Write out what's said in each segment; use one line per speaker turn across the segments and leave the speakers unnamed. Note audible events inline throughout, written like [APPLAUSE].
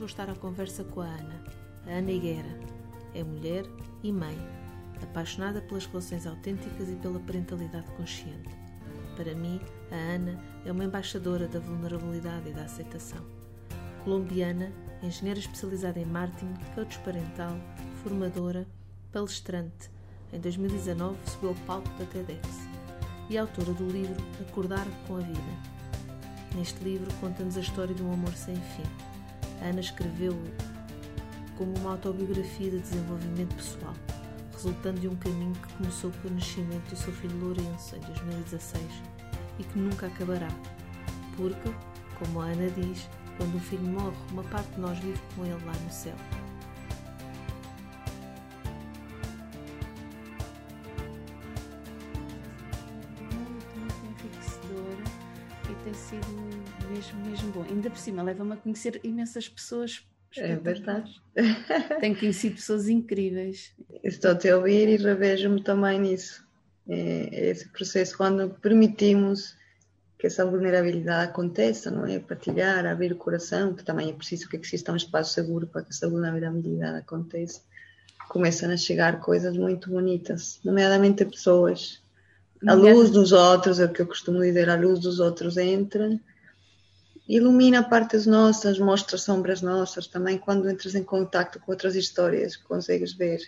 Vou estar à conversa com a Ana, a Ana Higuera. É mulher e mãe, apaixonada pelas relações autênticas e pela parentalidade consciente. Para mim, a Ana é uma embaixadora da vulnerabilidade e da aceitação. Colombiana, engenheira especializada em marketing, coach parental, formadora, palestrante. Em 2019 subiu ao palco da TEDx e autora do livro Acordar com a Vida. Neste livro conta-nos a história de um amor sem fim Ana escreveu como uma autobiografia de desenvolvimento pessoal, resultando de um caminho que começou com o nascimento do seu filho Lourenço em 2016 e que nunca acabará. Porque, como a Ana diz, quando um filho morre, uma parte de nós vive com ele lá no céu. Ainda por cima, leva-me a conhecer imensas pessoas.
É verdade. [LAUGHS]
Tenho conhecido pessoas incríveis.
Estou-te a ouvir e revejo-me também nisso. É, esse processo, quando permitimos que essa vulnerabilidade aconteça, não é? Partilhar, abrir o coração, que também é preciso que exista um espaço seguro para que essa vulnerabilidade aconteça. Começam a chegar coisas muito bonitas, nomeadamente pessoas. A luz dos outros, é o que eu costumo dizer, a luz dos outros entra ilumina partes nossas, mostra sombras nossas também quando entras em contato com outras histórias, consegues ver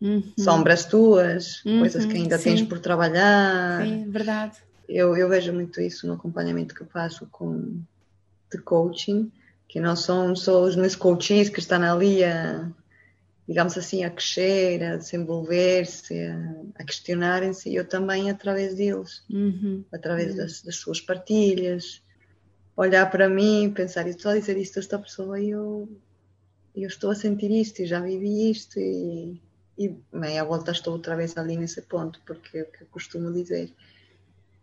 uhum. sombras tuas, uhum, coisas que ainda sim. tens por trabalhar.
Sim, verdade.
Eu, eu vejo muito isso no acompanhamento que faço com de coaching, que não são só os meus coaches que estão ali a, digamos assim, a crescer, a desenvolver-se, a, a questionarem-se, eu também através deles, uhum. através uhum. das, das suas partilhas, olhar para mim e pensar, e estou a dizer isto a esta pessoa e eu, eu estou a sentir isto e já vivi isto e, e meia volta estou outra vez ali nesse ponto, porque é o que eu costumo dizer.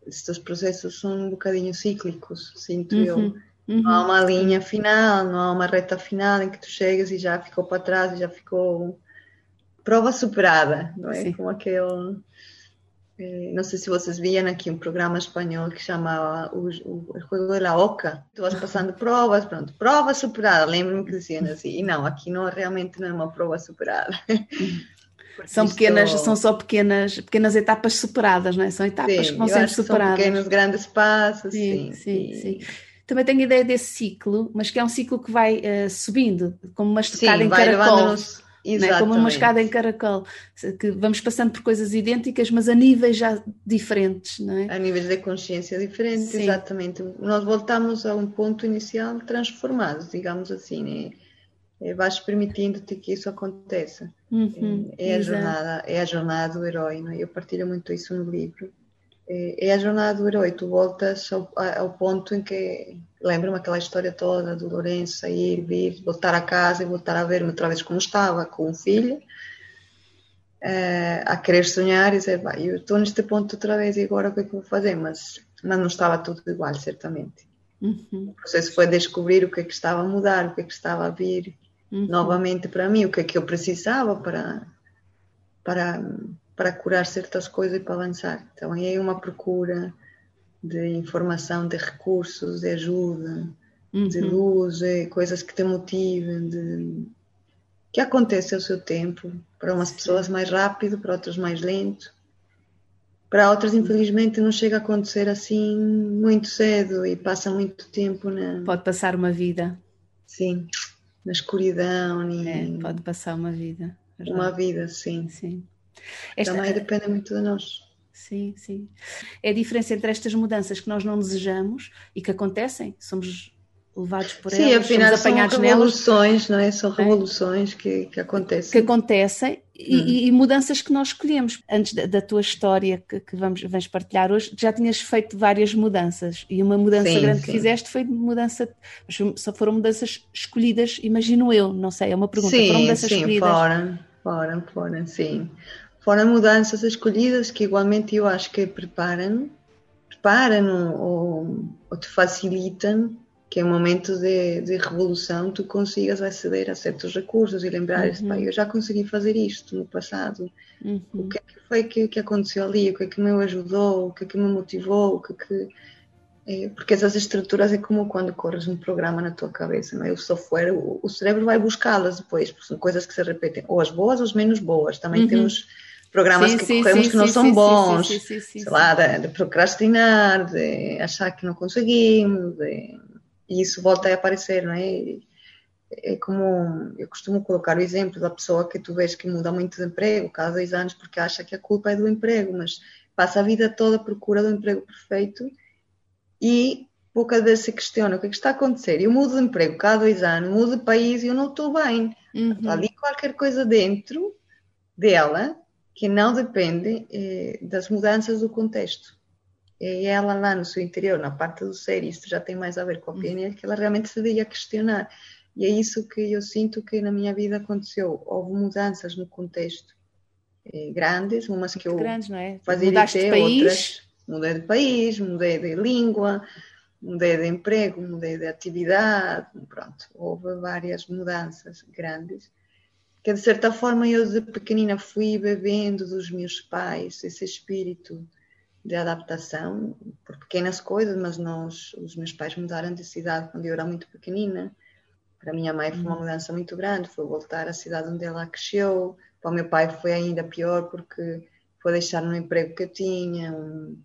Estes processos são um bocadinho cíclicos, sinto uhum, eu. Uhum. Não há uma linha final, não há uma reta final em que tu chegas e já ficou para trás e já ficou prova superada, não é? Sim. Como aquele não sei se vocês viam aqui um programa espanhol que chamava o, o, o Juego de la Oca. Tu vas passando provas, pronto, prova superada. Lembro-me que diziam assim. E não, aqui não realmente não é uma prova superada. [LAUGHS]
são pequenas, são só pequenas, pequenas etapas superadas, não é? São etapas sim, que vão sendo superadas.
São pequenos, grandes passos,
sim. Sim, sim, sim. Também tenho ideia desse ciclo, mas que é um ciclo que vai uh, subindo, como uma estocada em caracol. Né? como uma escada em caracol, que vamos passando por coisas idênticas, mas a níveis já diferentes. Não é?
A níveis de consciência diferentes, Sim. exatamente. Nós voltamos a um ponto inicial transformado, digamos assim. Né? É, vais permitindo-te que isso aconteça. Uhum, é, é, a jornada, é a jornada do herói. Não é? Eu partilho muito isso no livro. É, é a jornada do herói. Tu voltas ao, ao ponto em que lembro-me aquela história toda do Lourenço sair, vir, voltar a casa e voltar a ver-me outra vez como estava, com o filho, uh, a querer sonhar e dizer, vai, eu estou neste ponto outra vez e agora o que é que vou fazer? Mas, mas não estava tudo igual, certamente. Uhum. O processo foi descobrir o que é que estava a mudar, o que é que estava a vir uhum. novamente para mim, o que é que eu precisava para, para, para curar certas coisas e para avançar. Então, é uma procura de informação, de recursos, de ajuda, uhum. de luz, de coisas que te motivem, de... que acontece ao seu tempo. Para umas pessoas mais rápido, para outras mais lento. Para outras, infelizmente, não chega a acontecer assim muito cedo e passa muito tempo na.
Pode passar uma vida.
Sim, na escuridão. E...
É, pode passar uma vida.
Verdade. Uma vida, sim. sim. Esta... Também depende muito de nós.
Sim, sim. É a diferença entre estas mudanças que nós não desejamos e que acontecem. Somos
levados por
Sim,
elas,
afinal
somos apanhados
são
nelas.
revoluções, não é? São
É.
revoluções que, que acontecem.
que acontecem e,
Hum.
e- mudanças que nós escolhemos. Antes da, da tua história que, que vamos, vamos partilhar hoje, já tinhas feito várias mudanças e uma mudança
Sim,
grande que
sim.
fizeste foi mudança, mas só foram mudanças escolhidas, imagino eu, não sei, é uma pergunta, foram
Sim,
mudanças
sim,
escolhidas.
foram, foram, foram, sim. Foram mudanças escolhidas que igualmente eu acho que preparam, preparam ou, ou te facilitam que em momentos de, de revolução tu consigas aceder a certos recursos e lembrares,
Uhum.
eu já consegui fazer isto no passado,
Uhum.
o que é que foi que, que aconteceu ali, o que é que me ajudou, o que é que me motivou, o que é que... é, porque essas estruturas é como quando corres um programa na tua cabeça, não é? O software, o, o cérebro vai buscá-las depois, porque são coisas que se repetem, ou as boas ou as menos boas. Também
Uhum.
temos programas
Sim,
que
sim,
corremos
sim,
que não são bons, sei lá, de, de procrastinar, de achar que não conseguimos, de- e isso volta a aparecer, não é? É como eu costumo colocar o exemplo da pessoa que tu vês que muda muito de emprego cada dois anos porque acha que a culpa é do emprego, mas passa a vida toda à procura do emprego perfeito e poucas vezes se questiona o que é que está a acontecer. Eu mudo de emprego cada dois anos, mudo de país e eu não estou bem.
Uhum.
Há ali qualquer coisa dentro dela que não depende eh, das mudanças do contexto. É ela lá no seu interior, na parte do ser, isto já tem mais a ver com a PNL, que ela realmente se devia questionar. E é isso que eu sinto que na minha vida aconteceu. Houve mudanças no contexto eh, grandes, umas que eu
Grandes, não é? Mudaste de país,
outras mudei de país, mudei de língua, mudei de emprego, mudei de atividade, pronto, houve várias mudanças grandes que de certa forma eu de pequenina fui bebendo dos meus pais esse espírito de adaptação por pequenas coisas, mas nós, os meus pais mudaram de cidade quando eu era muito pequenina. Para a minha mãe foi uma mudança muito grande, foi voltar à cidade onde ela cresceu. Para o meu pai foi ainda pior porque foi deixar um emprego que eu tinha, um,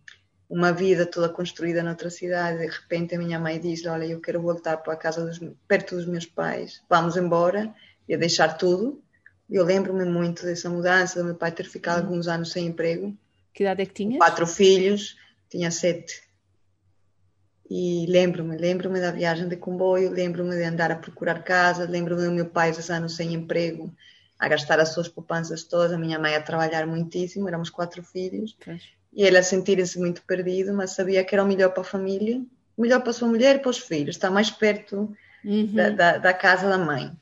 uma vida toda construída noutra cidade. De repente a minha mãe diz: Olha, eu quero voltar para a casa dos, perto dos meus pais, vamos embora e deixar tudo. Eu lembro-me muito dessa mudança, do meu pai ter ficado alguns anos sem emprego,
que idade é que tinhas?
quatro filhos, tinha sete. E lembro-me, lembro-me da viagem de comboio, lembro-me de andar a procurar casa, lembro-me do meu pai esses anos sem emprego, a gastar as suas poupanças todas, a minha mãe a trabalhar muitíssimo, éramos quatro filhos,
Pois.
e ele a sentir-se muito perdido, mas sabia que era o melhor para a família, melhor para a sua mulher e para os filhos, estar mais perto
Uhum.
da, da, da casa da mãe.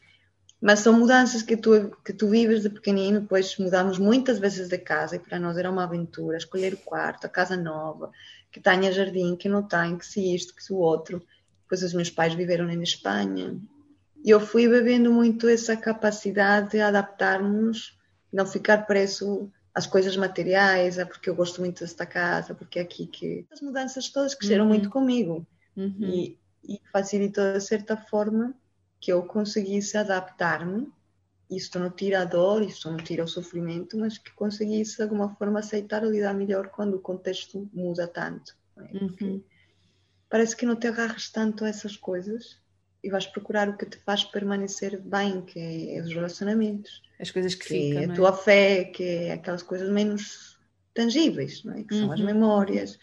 Mas são mudanças que tu, que tu vives de pequenino, depois mudamos muitas vezes de casa e para nós era uma aventura, escolher o quarto, a casa nova, que tenha jardim, que não tem, que se isto, que se o outro. Depois os meus pais viveram na Espanha. E eu fui bebendo muito essa capacidade de adaptar-nos, não ficar preso às coisas materiais, é porque eu gosto muito desta casa, porque é aqui que... As mudanças todas cresceram
Uhum.
muito comigo
Uhum.
e, e facilitou de certa forma que eu conseguisse adaptar-me. Isto não tira a dor, isto não tira o sofrimento, mas que conseguisse de alguma forma aceitar ou lidar melhor quando o contexto muda tanto. é?
Uhum.
Parece que não te agarras tanto a essas coisas e vais procurar o que te faz permanecer bem, que é os relacionamentos,
As coisas que
que é
ficam,
a
não é?
tua fé, que é aquelas coisas menos tangíveis, não é? que são as
Uhum.
memórias.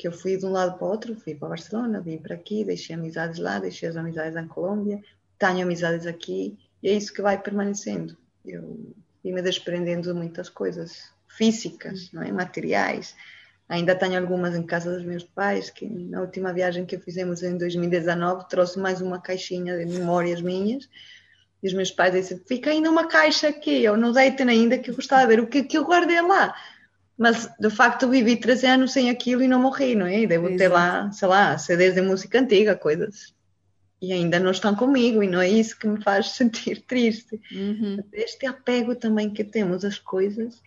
Porque eu fui de um lado para o outro, fui para Barcelona, vim para aqui, deixei amizades lá, deixei as amizades na Colômbia, tenho amizades aqui e é isso que vai permanecendo. Eu fui me desprendendo de muitas coisas físicas, não é? materiais. Ainda tenho algumas em casa dos meus pais, que na última viagem que fizemos em 2019 trouxe mais uma caixinha de memórias minhas. E os meus pais disseram: Fica ainda uma caixa aqui. Eu não deito ainda, que eu gostava de ver o que, que eu guardei lá. Mas de facto vivi 13 anos sem aquilo e não morri, não é? E devo ter
Exato.
lá, sei lá, CDs de música antiga, coisas. E ainda não estão comigo, e não é isso que me faz [LAUGHS] sentir triste.
Uhum.
Este apego também que temos às coisas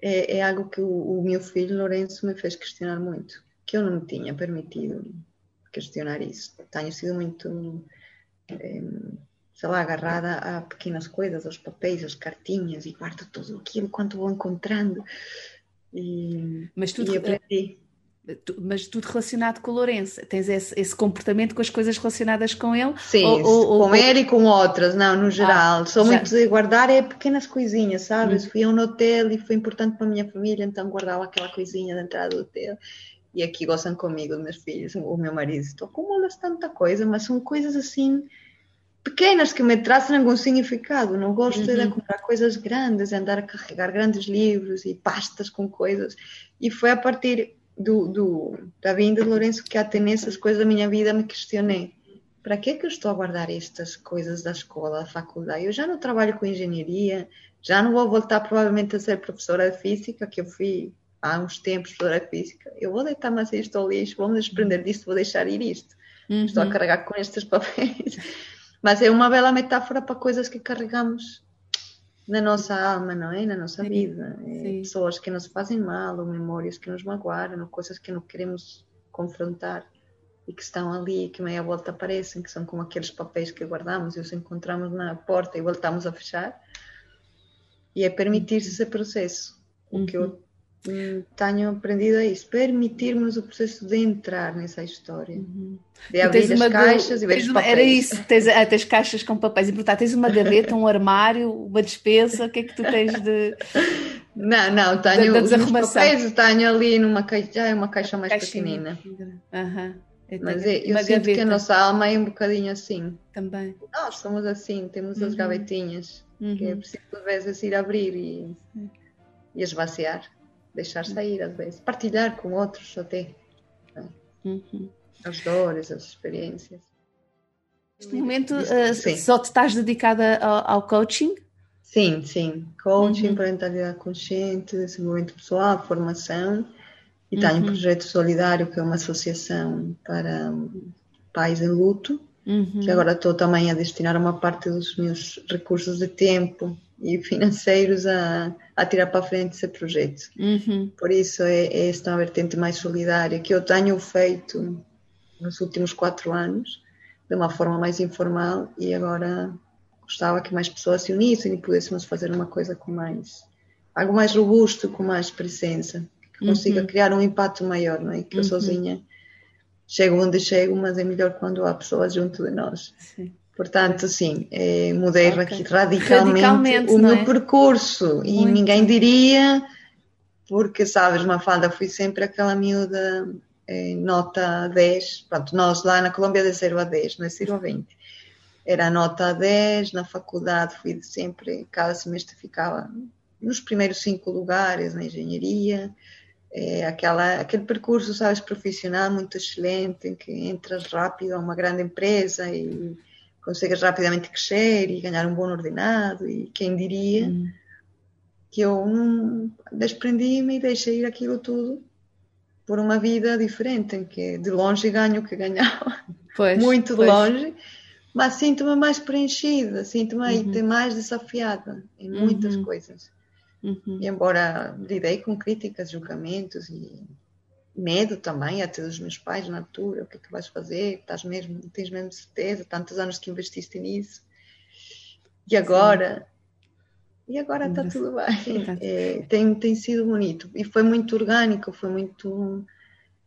é, é algo que o, o meu filho Lourenço me fez questionar muito, que eu não me tinha permitido questionar isso. Tenho sido muito, eh, sei lá, agarrada a pequenas coisas, aos papéis, às cartinhas, e guardo tudo aquilo quanto vou encontrando. E,
Mas tudo,
e aprendi.
tu- mas tudo relacionado com o Lourenço. Tens esse, esse comportamento com as coisas relacionadas com ele?
Sim,
Ou- ou- ou-
com ele e com outras, não, no geral. Sou
já.
muito de guardar é pequenas coisinhas, sabes?
Hum.
Fui a um hotel e foi importante para a minha família, então guardava aquela coisinha da entrada do hotel. e aqui gostam comigo, meus filhfilhos, o meu marido, tu acumulas tanta coisa, mas são coisas assim pequenas que me trazem algum significado. Não gosto uhum. de comprar coisas grandes, andar a carregar grandes livros e pastas com coisas. E foi a partir do, do da vinda de Lourenço que até nessas coisas da minha vida me questionei. Para que é que eu estou a guardar estas coisas da escola, da faculdade? Eu já não trabalho com engenharia, já não vou voltar provavelmente a ser professora de física, que eu fui há uns tempos professora de física. Eu vou deitar mais isto ao lixo, vou me desprender disto, vou deixar ir isto. Uhum. Estou a carregar com estes [LAUGHS] papéis. Mas é uma bela metáfora para coisas que carregamos na nossa alma, não é? Na nossa Sim. vida. É pessoas que nos fazem mal, ou memórias que nos magoaram, ou coisas que não queremos confrontar e que estão ali, que meia volta aparecem, que são como aqueles papéis que guardamos e os encontramos na porta e voltamos a fechar. E é permitir-se esse processo. O que eu uhum tenho aprendido a isso, permitirmos o processo de entrar nessa história, uhum. de abrir as caixas e ver os papéis.
Era isso, tens, ah, tens caixas com papéis e portanto tens uma gaveta, um armário, uma despesa, o que é que tu tens de... [LAUGHS]
Não, não, tenho da, da os papéis, tenho ali numa caixa, já é uma caixa mais Caixinha. pequenina. Uhum. Mas eu, eu sinto gaveta. que a nossa alma é um bocadinho assim.
Também.
Nós somos assim, temos uhum. as gavetinhas, uhum. que é preciso às vezes ir abrir e, e esvaziar deixar sair às vezes, partilhar com outros até né? uhum. as dores, as experiências.
Neste momento uh, só te estás dedicada ao, ao coaching?
Sim, sim. Coaching, uhum. parentalidade consciente, desenvolvimento pessoal, formação. E uhum. tenho um projeto solidário que é uma associação para pais em luto, uhum. que agora estou também a destinar uma parte dos meus recursos de tempo e financeiros a, a tirar para frente esse projeto. Uhum. Por isso é, é esta vertente mais solidária que eu tenho feito nos últimos quatro anos, de uma forma mais informal, e agora gostava que mais pessoas se unissem e pudéssemos fazer uma coisa com mais algo mais robusto, com mais presença, que consiga uhum. criar um impacto maior, não é? Que eu uhum. sozinha chego onde chego, mas é melhor quando há pessoas junto de nós. Sim. Portanto, sim, é, mudei okay. radicalmente, radicalmente, o meu é? percurso Muito. e ninguém diria, porque sabes, Mafalda, fui sempre aquela miúda é, nota 10, pronto, nós lá na Colômbia de 0 a 10, não é 0 a 20. Era nota 10, na faculdade fui sempre, cada semestre ficava nos primeiros cinco lugares na engenharia, é, aquela, aquele percurso, sabes, profissional muito excelente, em que entras rápido a uma grande empresa e consegues rapidamente crescer e ganhar um bom ordenado e quem diria hum. que eu não desprendi-me e deixei ir aquilo tudo por uma vida diferente em que de longe ganho o que ganhava pois, muito de pois. longe mas sinto-me mais preenchida sinto-me uhum. mais desafiada em muitas uhum. coisas uhum. e embora lidei com críticas julgamentos e medo também, até dos meus pais na altura, o que é que vais fazer? Estás mesmo, tens mesmo certeza? Tantos anos que investiste nisso. E agora? Sim. E agora está tudo bem. [LAUGHS] É, tem, tem sido bonito. E foi muito orgânico, foi muito.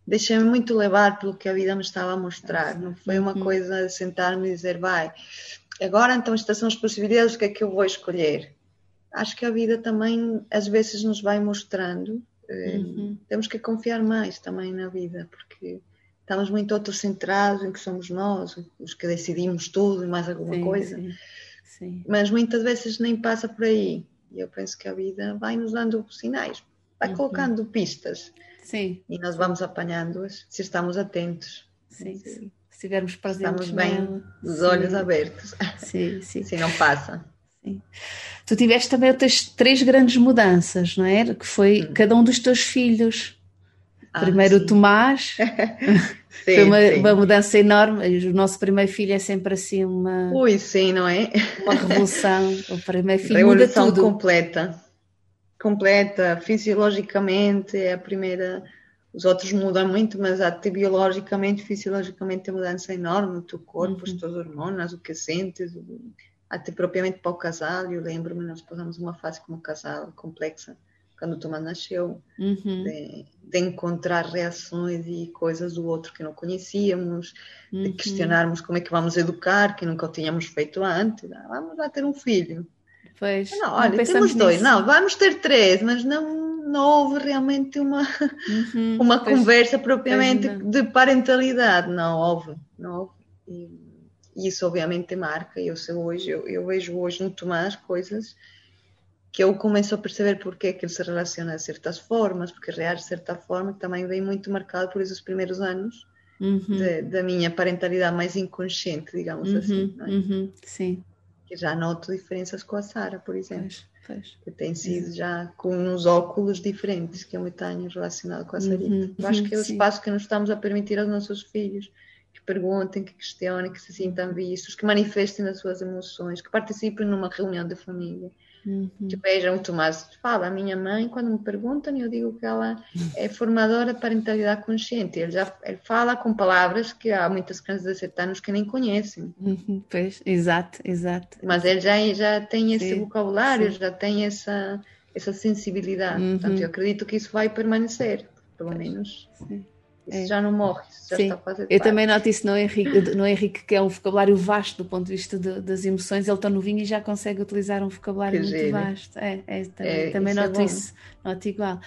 Deixei-me muito levar pelo que a vida me estava a mostrar. Não foi uma uhum. coisa de sentar-me e dizer, vai, agora então estas são as possibilidades, o que é que eu vou escolher? Acho que a vida também às vezes nos vai mostrando Uhum. Temos que confiar mais também na vida, porque estamos muito autocentrados em que somos nós, os que decidimos tudo e mais alguma sim, coisa. Sim, sim. Mas muitas vezes nem passa por aí. E eu penso que a vida vai nos dando sinais, vai uhum. colocando pistas. Sim. E nós vamos apanhando-as se estamos atentos.
Sim, se, se estivermos presentes.
Estamos bem, os olhos abertos. Sim, sim. [LAUGHS] se não passa.
Sim. Tu tiveste também outras três grandes mudanças, não é? Que foi hum. cada um dos teus filhos. Ah, Primeiro sim. o Tomás, [LAUGHS] sim, foi uma, uma, mudança enorme. O nosso primeiro filho é sempre assim uma.
Ui, sim, não é?
Uma revolução. O primeiro filho
Revolução
muda tudo.
completa. Completa, fisiologicamente, é a primeira. Os outros mudam muito, mas até biologicamente, fisiologicamente, a mudança enorme. O teu corpo, uhum. as tuas hormonas, o que sentes, até propriamente para o casal. Eu lembro-me, nós passamos uma fase como casal complexa quando o Tomás nasceu, uhum. de, de, encontrar reações e coisas do outro que não conhecíamos, uhum. de questionarmos como é que vamos educar, que nunca o tínhamos feito antes. vamos lá ter um filho.
Pois,
não, olha, temos dois, nisso. não, vamos ter três, mas não, não houve realmente uma, uhum, uma conversa propriamente de parentalidade, não houve, não houve. E, isso obviamente marca, eu sei hoje, eu, eu, vejo hoje no Tomás coisas que eu começo a perceber porque é que ele se relaciona de certas formas, porque reage de certa forma, que também vem muito marcado por esses primeiros anos uhum. da minha parentalidade mais inconsciente, digamos
uhum,
assim.
É? Uhum, sim.
Que já noto diferenças com a Sara, por exemplo. Pois, pois. Que tem sido já com uns óculos diferentes que eu me tenho relacionado com a Sarita. Uhum, eu acho que é o sim. espaço que nos estamos a permitir aos nossos filhos perguntem, que questionem, que se sintam vistos, que manifestem as suas emoções, que participem numa reunião de família Uhum. Que vejam, o Tomás fala, a minha mãe, quando me perguntam, eu digo que ela é formadora de parentalidade consciente. Ele já ele fala com palavras que há muitas crianças de 7 anos que nem conhecem.
Uhum, pois, exato, exato.
Mas ele já, já tem esse sim, vocabulário, sim. já tem essa, essa sensibilidade. Uhum. Portanto, eu acredito que isso vai permanecer, pelo menos. Sim. Isso é. já não morre, isso já
Sim.
está
Eu também noto isso no Henrique, no Henrique, que é um vocabulário vasto do ponto de vista de, das emoções. Ele está novinho e já consegue utilizar um vocabulário que muito giro. vasto. É, é também, é, também isso é noto isso, noto igual.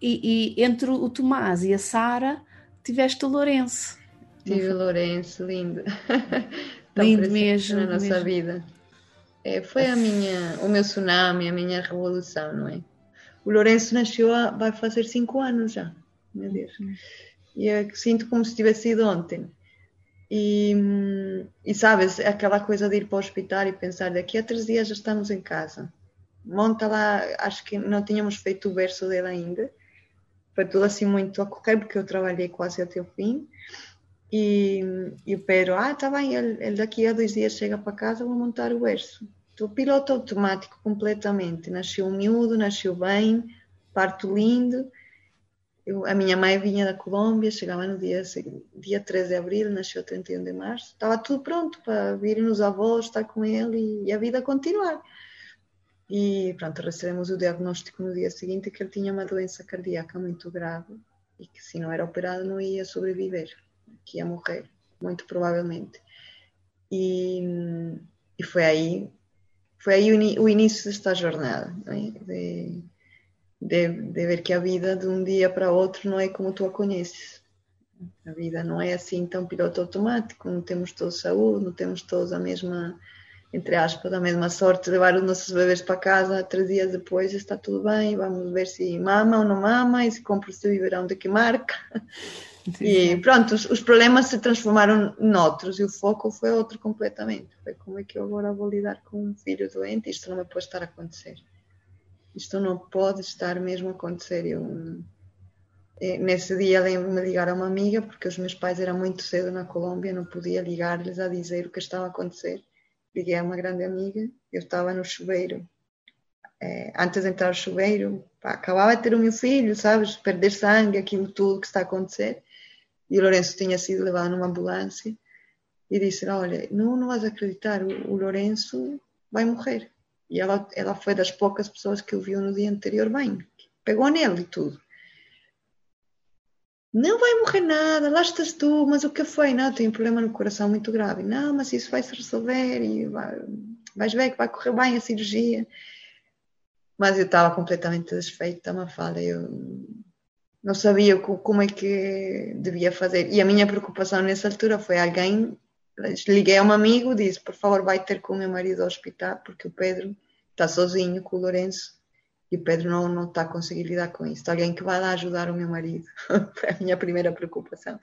E, e, entre o Tomás e a Sara, tiveste o Lourenço.
Tive o Lourenço, lindo. [LAUGHS]
lindo mesmo.
Na nossa
mesmo.
vida. É, foi a minha, o meu tsunami, a minha revolução, não é? O Lourenço nasceu, há, vai fazer cinco anos já, meu Deus. Uhum e eu sinto como se tivesse ido ontem. E, e sabes, aquela coisa de ir para o hospital e pensar daqui a três dias já estamos em casa. Monta lá, acho que não tínhamos feito o verso dele ainda. Foi tudo assim muito a correr, porque eu trabalhei quase até o fim. E, e o Pedro, ah, tá bem, ele, ele, daqui a dois dias chega para casa, vou montar o verso. Então, piloto automático completamente. Nasceu miúdo, nasceu bem, parto lindo eu, a minha mãe vinha da Colômbia, chegava no dia, dia 13 de abril, nasceu 31 de março, estava tudo pronto para virem os avós, estar com ele e, e, a vida continuar. E pronto, recebemos o diagnóstico no dia seguinte que ele tinha uma doença cardíaca muito grave e que se não era operado não ia sobreviver, que ia morrer, muito provavelmente. E, e foi aí, foi aí o, o início desta jornada, é? de, de, de ver que a vida de um dia para outro não é como tu a conheces. A vida não é assim tão piloto automático, não temos todos saúde, não temos todos a mesma, entre aspas, a mesma sorte de levar os nossos bebês para casa três dias depois está tudo bem, vamos ver se mama ou não mama e se compra o seu biberão de que marca. E pronto, os, os, problemas se transformaram noutros e o foco foi outro completamente. Foi como é que eu agora vou lidar com um filho doente? Isto não me pode estar a acontecer isto não pode estar mesmo a acontecer. Eu, eh, nesse dia lembro-me de ligar a uma amiga, porque os meus pais eram muito cedo na Colômbia, não podia ligar-lhes a dizer o que estava a acontecer. Liguei a uma grande amiga, eu estava no chuveiro. É, antes de entrar no chuveiro, pá, acabava de ter o meu filho, sabes? Perder sangue, aquilo tudo que está a acontecer. E o Lourenço tinha sido levado numa ambulância e disse: Olha, não, não vais acreditar, o, o Lourenço vai morrer. E ela, ela foi das poucas pessoas que o viu no dia anterior bem. Pegou nele e tudo. Não vai morrer nada, lá estás tu, mas o que foi? Não, tenho um problema no coração muito grave. Não, mas isso vai se resolver e vai, vais ver que vai correr bem a cirurgia. Mas eu estava completamente desfeita, uma fala. Eu não sabia como é que devia fazer. E a minha preocupação nessa altura foi alguém liguei a um amigo, disse, por favor, vai ter com o meu marido ao hospital, porque o Pedro está sozinho com o Lourenço e o Pedro não, não está a conseguir lidar com isso. Alguém que vai lá ajudar o meu marido. [LAUGHS] Foi a minha primeira preocupação.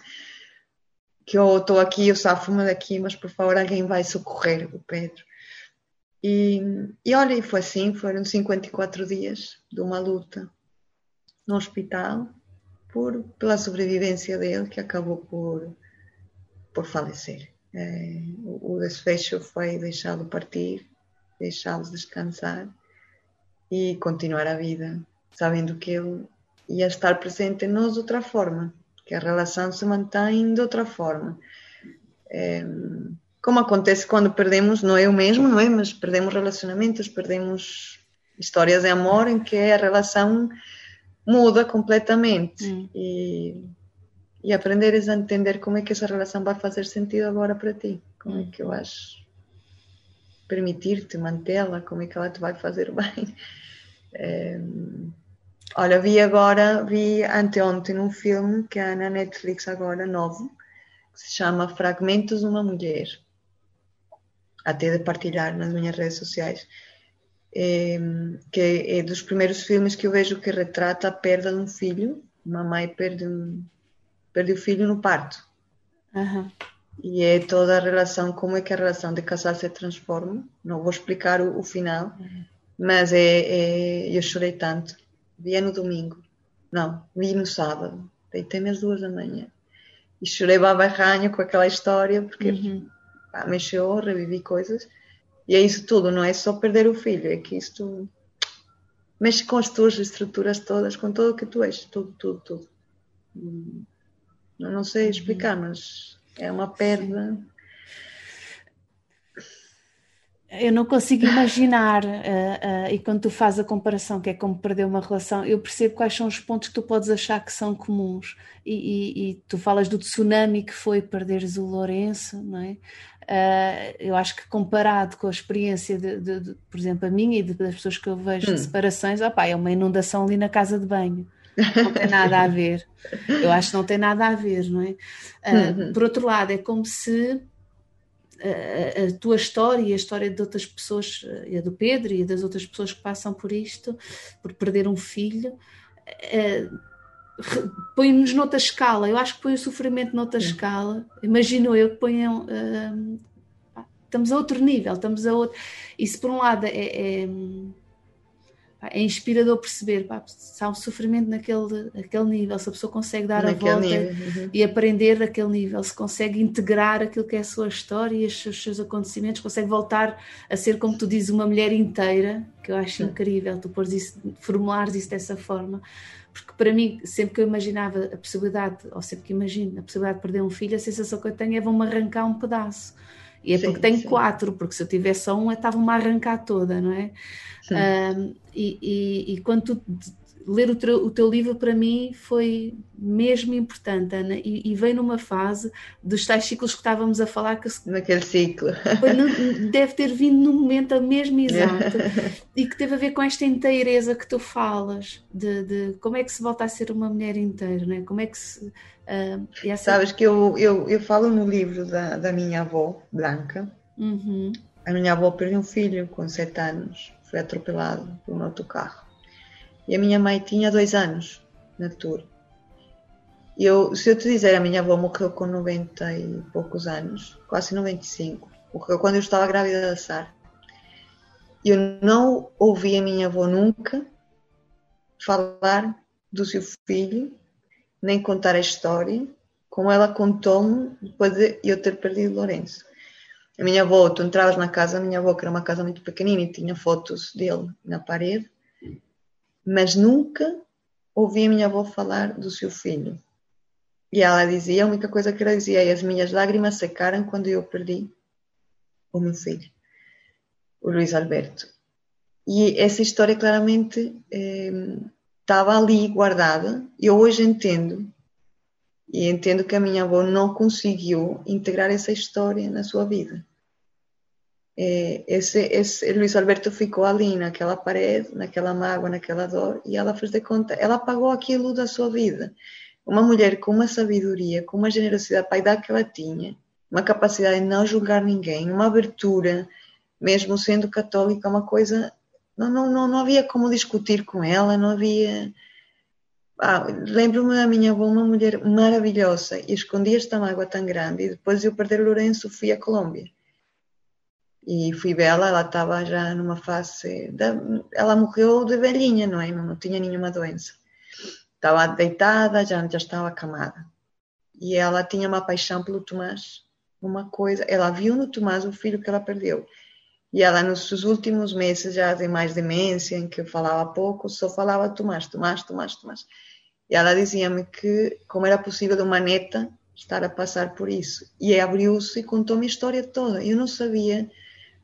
Que eu estou aqui, eu safo-me daqui, mas por favor, alguém vai socorrer o Pedro. E, e olha, e foi assim, foram 54 dias de uma luta no hospital por, pela sobrevivência dele, que acabou por, por falecer. É, o desfecho foi deixá-lo partir, deixá-lo descansar e continuar a vida, sabendo que ele ia estar presente em nós de outra forma, que a relação se mantém de outra forma. É, como acontece quando perdemos, não é o mesmo, não é? Mas perdemos relacionamentos, perdemos histórias de amor em que a relação muda completamente. Hum. E e aprenderes a entender como é que essa relação vai fazer sentido agora para ti. Como é que eu acho permitir-te mantê-la, como é que ela te vai fazer [LAUGHS] bem. É, Olha, vi agora, vi anteontem um filme que é na Netflix agora, novo, que se chama Fragmentos de uma Mulher. Até de partilhar nas minhas redes sociais. É, que é dos primeiros filmes que eu vejo que retrata a perda de um filho. Uma mãe perde, um, perde o filho no parto.
Uhum.
E é toda a relação, como é que a relação de casal se transforma. Não vou explicar o, o final, uhum. mas é, é, eu chorei tanto. Vi no domingo. Não, vi no sábado. Deitei-me às duas da manhã. E chorei babarranho com aquela história, porque uhum. pá, mexeu, revivi coisas. E é isso tudo, não é só perder o filho, é que isto mexe com as tuas estruturas todas, com tudo o que tu és, tudo, tudo, tudo. Hum, não, sei explicar, uhum. mas é uma perda.
Eu não consigo imaginar, uh, [LAUGHS] uh, e quando tu fazes a comparação, que é como perder uma relação, eu percebo quais são os pontos que tu podes achar que são comuns. E, e, e tu falas do tsunami que foi perderes o Lourenço, não é? Uh, eu acho que comparado com a experiência, de, de, de, por exemplo, a minha e das pessoas que eu vejo hum. de separações, é uma inundação ali na casa de banho. Não tem nada a ver. Eu acho que não tem nada a ver, não é? Uh, uhum. Por outro lado, é como se a, a, tua história e a história de outras pessoas, e a do Pedro e das outras pessoas que passam por isto, por perder um filho, uh, põe-nos noutra escala. Eu acho que põe o sofrimento noutra escala. Imagino eu que ponham. Uh, estamos a outro nível, estamos a outro. Isso, por um lado, é, é é inspirador perceber pá, se há um sofrimento naquele, naquele nível, se a pessoa consegue dar naquele a volta uhum. e aprender daquele nível, se consegue integrar aquilo que é a sua história e os seus, acontecimentos, consegue voltar a ser, como tu dizes, uma mulher inteira, que eu acho incrível, tu pôres isso, formulares isso dessa forma, porque para mim, sempre que eu imaginava a possibilidade, ou sempre que imagino a possibilidade de perder um filho, a sensação que eu tenho é vão-me arrancar um pedaço. E é sim, porque tenho sim. quatro, porque se eu tivesse só um, eu estava-me a arrancar toda, não é? Um, e, e, e, quando tu ler o teu, o teu, livro para mim foi mesmo importante, Ana, e, e veio numa fase dos tais ciclos que estávamos a falar que
naquele ciclo
deve ter vindo no momento mesmo [LAUGHS] exato e que teve a ver com esta inteireza que tu falas de, de, como é que se volta a ser uma mulher inteira, né? como é que se uh,
sabes que eu, eu, eu falo no livro da, da minha avó Branca
uhum.
a minha avó perdeu um filho com sete anos foi atropelado por um autocarro. E a minha mãe tinha dois anos na tour. Eu, se eu te dizer, a minha avó morreu com 90 e poucos anos, quase 95. Morreu quando eu estava grávida da Sara. Eu não ouvi a minha avó nunca falar do seu filho, nem contar a história, como ela contou-me depois de eu ter perdido Lourenço. A minha avó, tu entravas na casa, a minha avó, que era uma casa muito pequenina e tinha fotos dele na parede, mas nunca ouvi a minha avó falar do seu filho. E ela dizia, a única coisa que ela dizia é: as minhas lágrimas secaram quando eu perdi o meu filho, o Luiz Alberto. E essa história claramente eh, estava ali guardada. Eu hoje entendo e entendo que a minha avó não conseguiu integrar essa história na sua vida. É, esse, esse Luiz Alberto ficou ali naquela parede, naquela mágoa, naquela dor, e ela fez de conta, ela apagou aquilo da sua vida. Uma mulher com uma sabedoria, com uma generosidade pai que ela tinha, uma capacidade de não julgar ninguém, uma abertura, mesmo sendo católica, uma coisa. Não, não, não, não havia como discutir com ela, não havia ah, Lembro-me da minha avó, uma mulher maravilhosa, e escondi esta mágoa tão grande. E depois de eu perder o Lourenço, fui à Colômbia. E fui vê-la, ela estava já numa fase. De, ela morreu de velhinha, não é? Não, não tinha nenhuma doença. Estava deitada, já, já estava acamada. E ela tinha uma paixão pelo Tomás, uma coisa. Ela viu no Tomás o filho que ela perdeu. E ela, nos últimos meses, já de mais demência, em que eu falava pouco, só falava Tomás, Tomás, Tomás, Tomás. E ela dizia-me que como era possível uma neta estar a passar por isso. E abriu-se e contou-me a história toda. Eu não sabia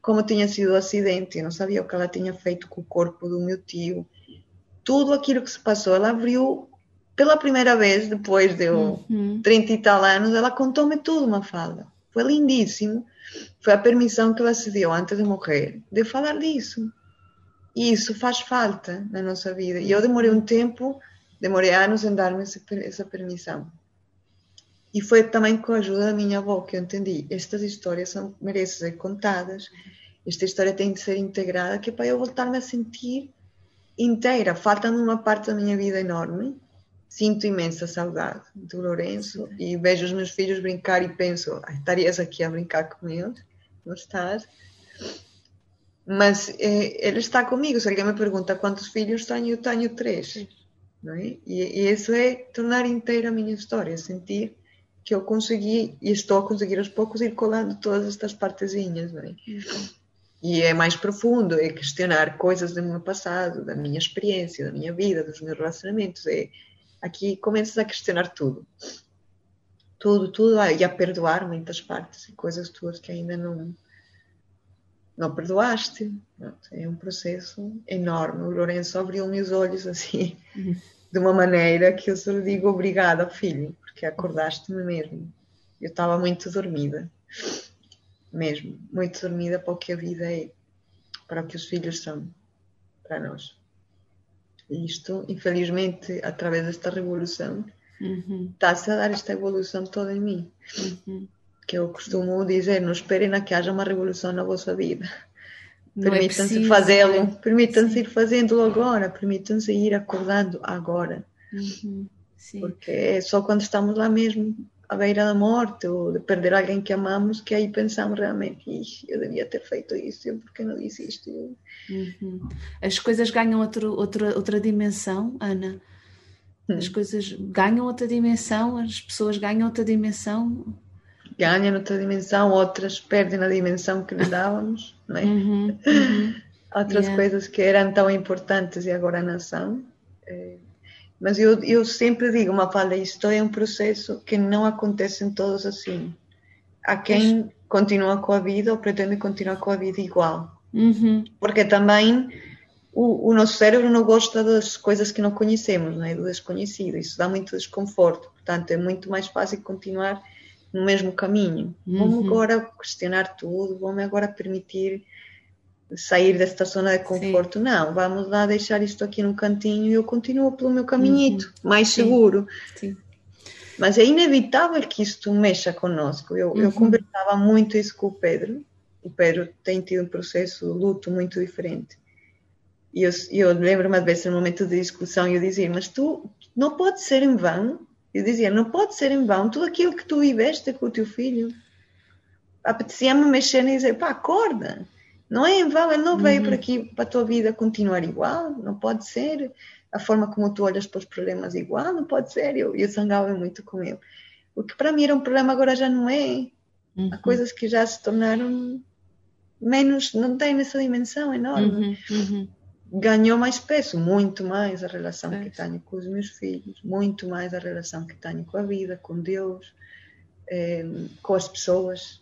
como tinha sido o acidente, eu não sabia o que ela tinha feito com o corpo do meu tio. Tudo aquilo que se passou, ela abriu pela primeira vez, depois de uhum. 30 e tal anos, ela contou-me tudo, Mafalda. Foi lindíssimo. Foi a permissão que ela se deu antes de morrer de falar disso. E isso faz falta na nossa vida. E eu demorei um tempo, demorei anos em dar-me essa permissão. E foi também com a ajuda da minha avó que eu entendi. Estas histórias são, merecem ser contadas, esta história tem de ser integrada, que é para eu voltar-me a sentir inteira. Falta-me uma parte da minha vida enorme. Sinto imensa saudade do Lourenço e vejo os meus filhos brincar e penso, ah, estarias aqui a brincar com eles? Não estás? Mas eh, ele está comigo. Se alguém me pergunta quantos filhos tenho, eu tenho três. Não é? e, e isso é tornar inteira a minha história, sentir que eu consegui e estou a conseguir aos poucos ir colando todas estas partezinhas, não é? Uhum. E é mais profundo, é questionar coisas do meu passado, da minha experiência, da minha vida, dos meus relacionamentos. É, aqui começas a questionar tudo. Tudo, tudo, e a perdoar muitas partes e coisas tuas que ainda não, não perdoaste. É um processo enorme. O Lourenço abriu-me os olhos assim, uhum. de uma maneira que eu só lhe digo obrigada, filho que acordaste-me mesmo. Eu estava muito dormida, mesmo, muito dormida para o que a vida é, para o que os filhos são para nós. Isto, infelizmente, através desta revolução, uhum. está-se a dar esta evolução toda em mim. Uhum. Que eu costumo dizer: não esperem a que haja uma revolução na vossa vida. É permitam-se é fazê-lo, permitam-se ir fazendo agora, permitam-se ir acordando agora. Uhum. Porque é só quando estamos lá mesmo, à beira da morte, ou de perder alguém que amamos, que aí pensamos realmente, eu devia ter feito isso, eu porque não disse isto?
Uhum. As coisas ganham outro, outra, outra dimensão, Ana? As hum. coisas ganham outra dimensão, as pessoas ganham outra dimensão?
Ganham outra dimensão, outras perdem a dimensão que lhes dávamos, [LAUGHS] não é? Uhum, uhum. Outras yeah. coisas que eram tão importantes e agora não são. É mas eu, eu sempre digo, uma fala, isto é um processo que não acontece em todos assim. Há quem continua com a vida ou pretende continuar com a vida igual. Uhum. Porque também o, o, nosso cérebro não gosta das coisas que não conhecemos, não é? do desconhecido. Isso dá muito desconforto. Portanto, é muito mais fácil continuar no mesmo caminho. Uhum. Vamos agora questionar tudo, vamos agora permitir sair desta zona de conforto. Sim. Não, vamos lá deixar isto aqui no cantinho e eu continuo pelo meu caminhito, uhum. mais Sim. seguro. Sim. Mas é inevitável que isto mexa conosco. Eu, uhum. eu conversava muito isso com o Pedro. O Pedro tem tido um processo de luto muito diferente. E eu, eu lembro-me, às vezes, no momento de discussão, eu dizia: Mas tu não pode ser em vão. Eu dizia: Não pode ser em vão tudo aquilo que tu viveste com o teu filho. Apetecia-me mexer e dizer: Pá, acorda não é em vão, ele não veio uhum. para aqui para a tua vida continuar igual, não pode ser. A forma como tu olhas para os problemas igual, não pode ser. Eu, eu zangava muito com ele. O que para mim era um problema agora já não é. Uhum. Há coisas que já se tornaram menos, não têm essa dimensão enorme. Uhum. uhum. Ganhou mais peso, muito mais a relação é. que tenho com os meus filhos, muito mais a relação que tenho com a vida, com Deus, eh, com as pessoas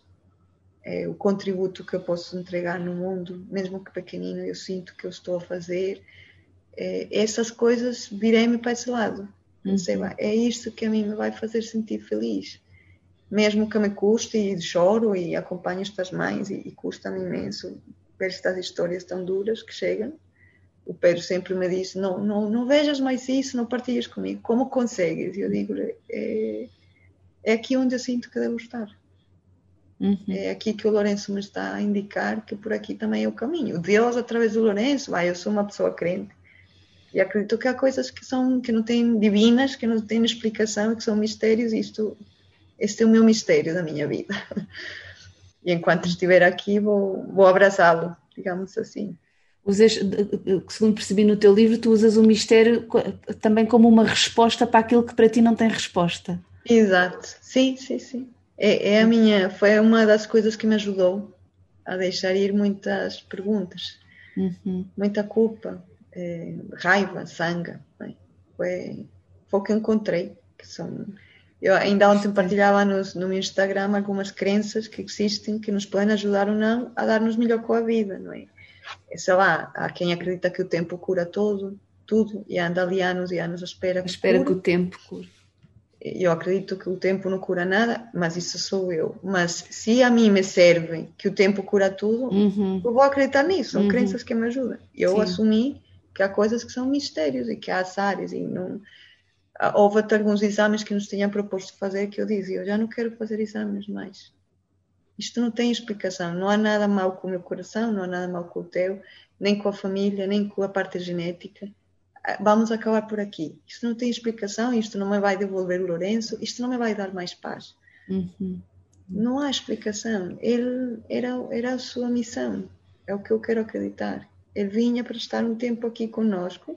é, o contributo que eu posso entregar no mundo, mesmo que pequenino, eu sinto que eu estou a fazer. É, essas coisas virei-me para esse lado. Uhum. Sei, é isto que a mim me vai fazer sentir feliz. Mesmo que me custe e choro e acompanho estas mães e, e custa-me imenso ver estas histórias tão duras que chegam. O Pedro sempre me disse: não, não, não vejas mais isso, não partilhas comigo. Como consegues? E eu digo: é, é aqui onde eu sinto que devo estar. Uhum. É aqui que o Lourenço me está a indicar que por aqui também é o caminho. Deus, através do Lourenço, vai, eu sou uma pessoa crente e acredito que há coisas que são que não têm divinas, que não têm explicação, que são mistérios. E isto, este é o meu mistério da minha vida. E enquanto estiver aqui, vou, vou abraçá-lo, digamos assim.
Usas, segundo percebi no teu livro, tu usas o mistério também como uma resposta para aquilo que para ti não tem resposta.
Exato, sim, sim, sim. É, é, a minha, foi uma das coisas que me ajudou a deixar ir muitas perguntas, uhum. muita culpa, é, raiva, sangue. Foi, foi o que encontrei. Que são, eu ainda ontem partilhava no, no meu Instagram algumas crenças que existem que nos podem ajudar ou não a dar-nos melhor com a vida, não é? é? Sei lá, há quem acredita que o tempo cura tudo, tudo, e anda ali anos e anos à espera
que espera que o tempo cure
eu acredito que o tempo não cura nada, mas isso sou eu. Mas se a mim me serve que o tempo cura tudo, uhum. eu vou acreditar nisso. São uhum. crenças que me ajudam. Eu Sim. assumi que há coisas que são mistérios e que há azares e não houve até alguns exames que nos tinham proposto fazer que eu dizia, eu já não quero fazer exames mais. Isto não tem explicação, não há nada mal com o meu coração, não há nada mal com o teu, nem com a família, nem com a parte genética. Ah, vamos acabar por aqui. Isto não tem explicação, isto não me vai devolver o Lourenço, isto não me vai dar mais paz. Uhum. Não há explicação. Ele era, era a sua missão, é o que eu quero acreditar. Ele vinha para estar um tempo aqui conosco,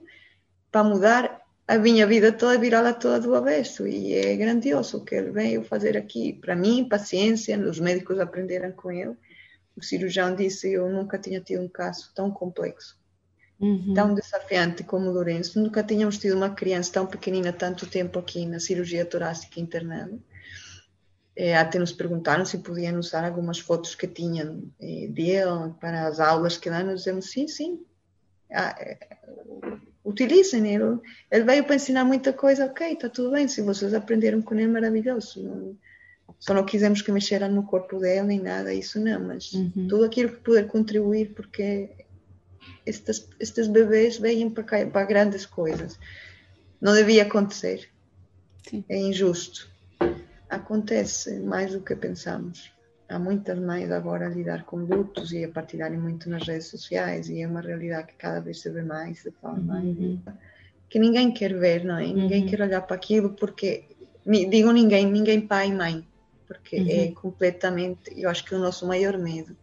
para mudar a minha vida toda, virá-la toda do avesso. E é grandioso o que ele veio fazer aqui. Para mim, paciência, os médicos aprenderam com ele. O cirurgião disse: Eu nunca tinha tido um caso tão complexo, uhum. tão desafiante como o Lourenço. Nunca tínhamos tido uma criança tão pequenina tanto tempo aqui na cirurgia torácica internada. É, até nos perguntaram se podiam usar algumas fotos que tinham é, dele para as aulas que dão. Nós dizemos: Sim, sim. Ah, é, utilizem ele. Ele veio para ensinar muita coisa, ok, está tudo bem, se vocês aprenderam com ele, maravilhoso. Não, só não quisemos que mexeram no corpo dele nem nada, isso não, mas uhum. tudo aquilo que puder contribuir, porque estes, estes bebês vêm para, para grandes coisas. Não devia acontecer. Sim. É injusto. Acontece mais do que pensamos há muitas mães agora a lidar com lutos e a partilharem muito nas redes sociais e é uma realidade que cada vez se vê mais, fala mais, uhum. que ninguém quer ver, não é? Ninguém uhum. quer olhar para aquilo porque, digo ninguém, ninguém pai e mãe, porque é uhum. é completamente, eu acho que o nosso maior medo.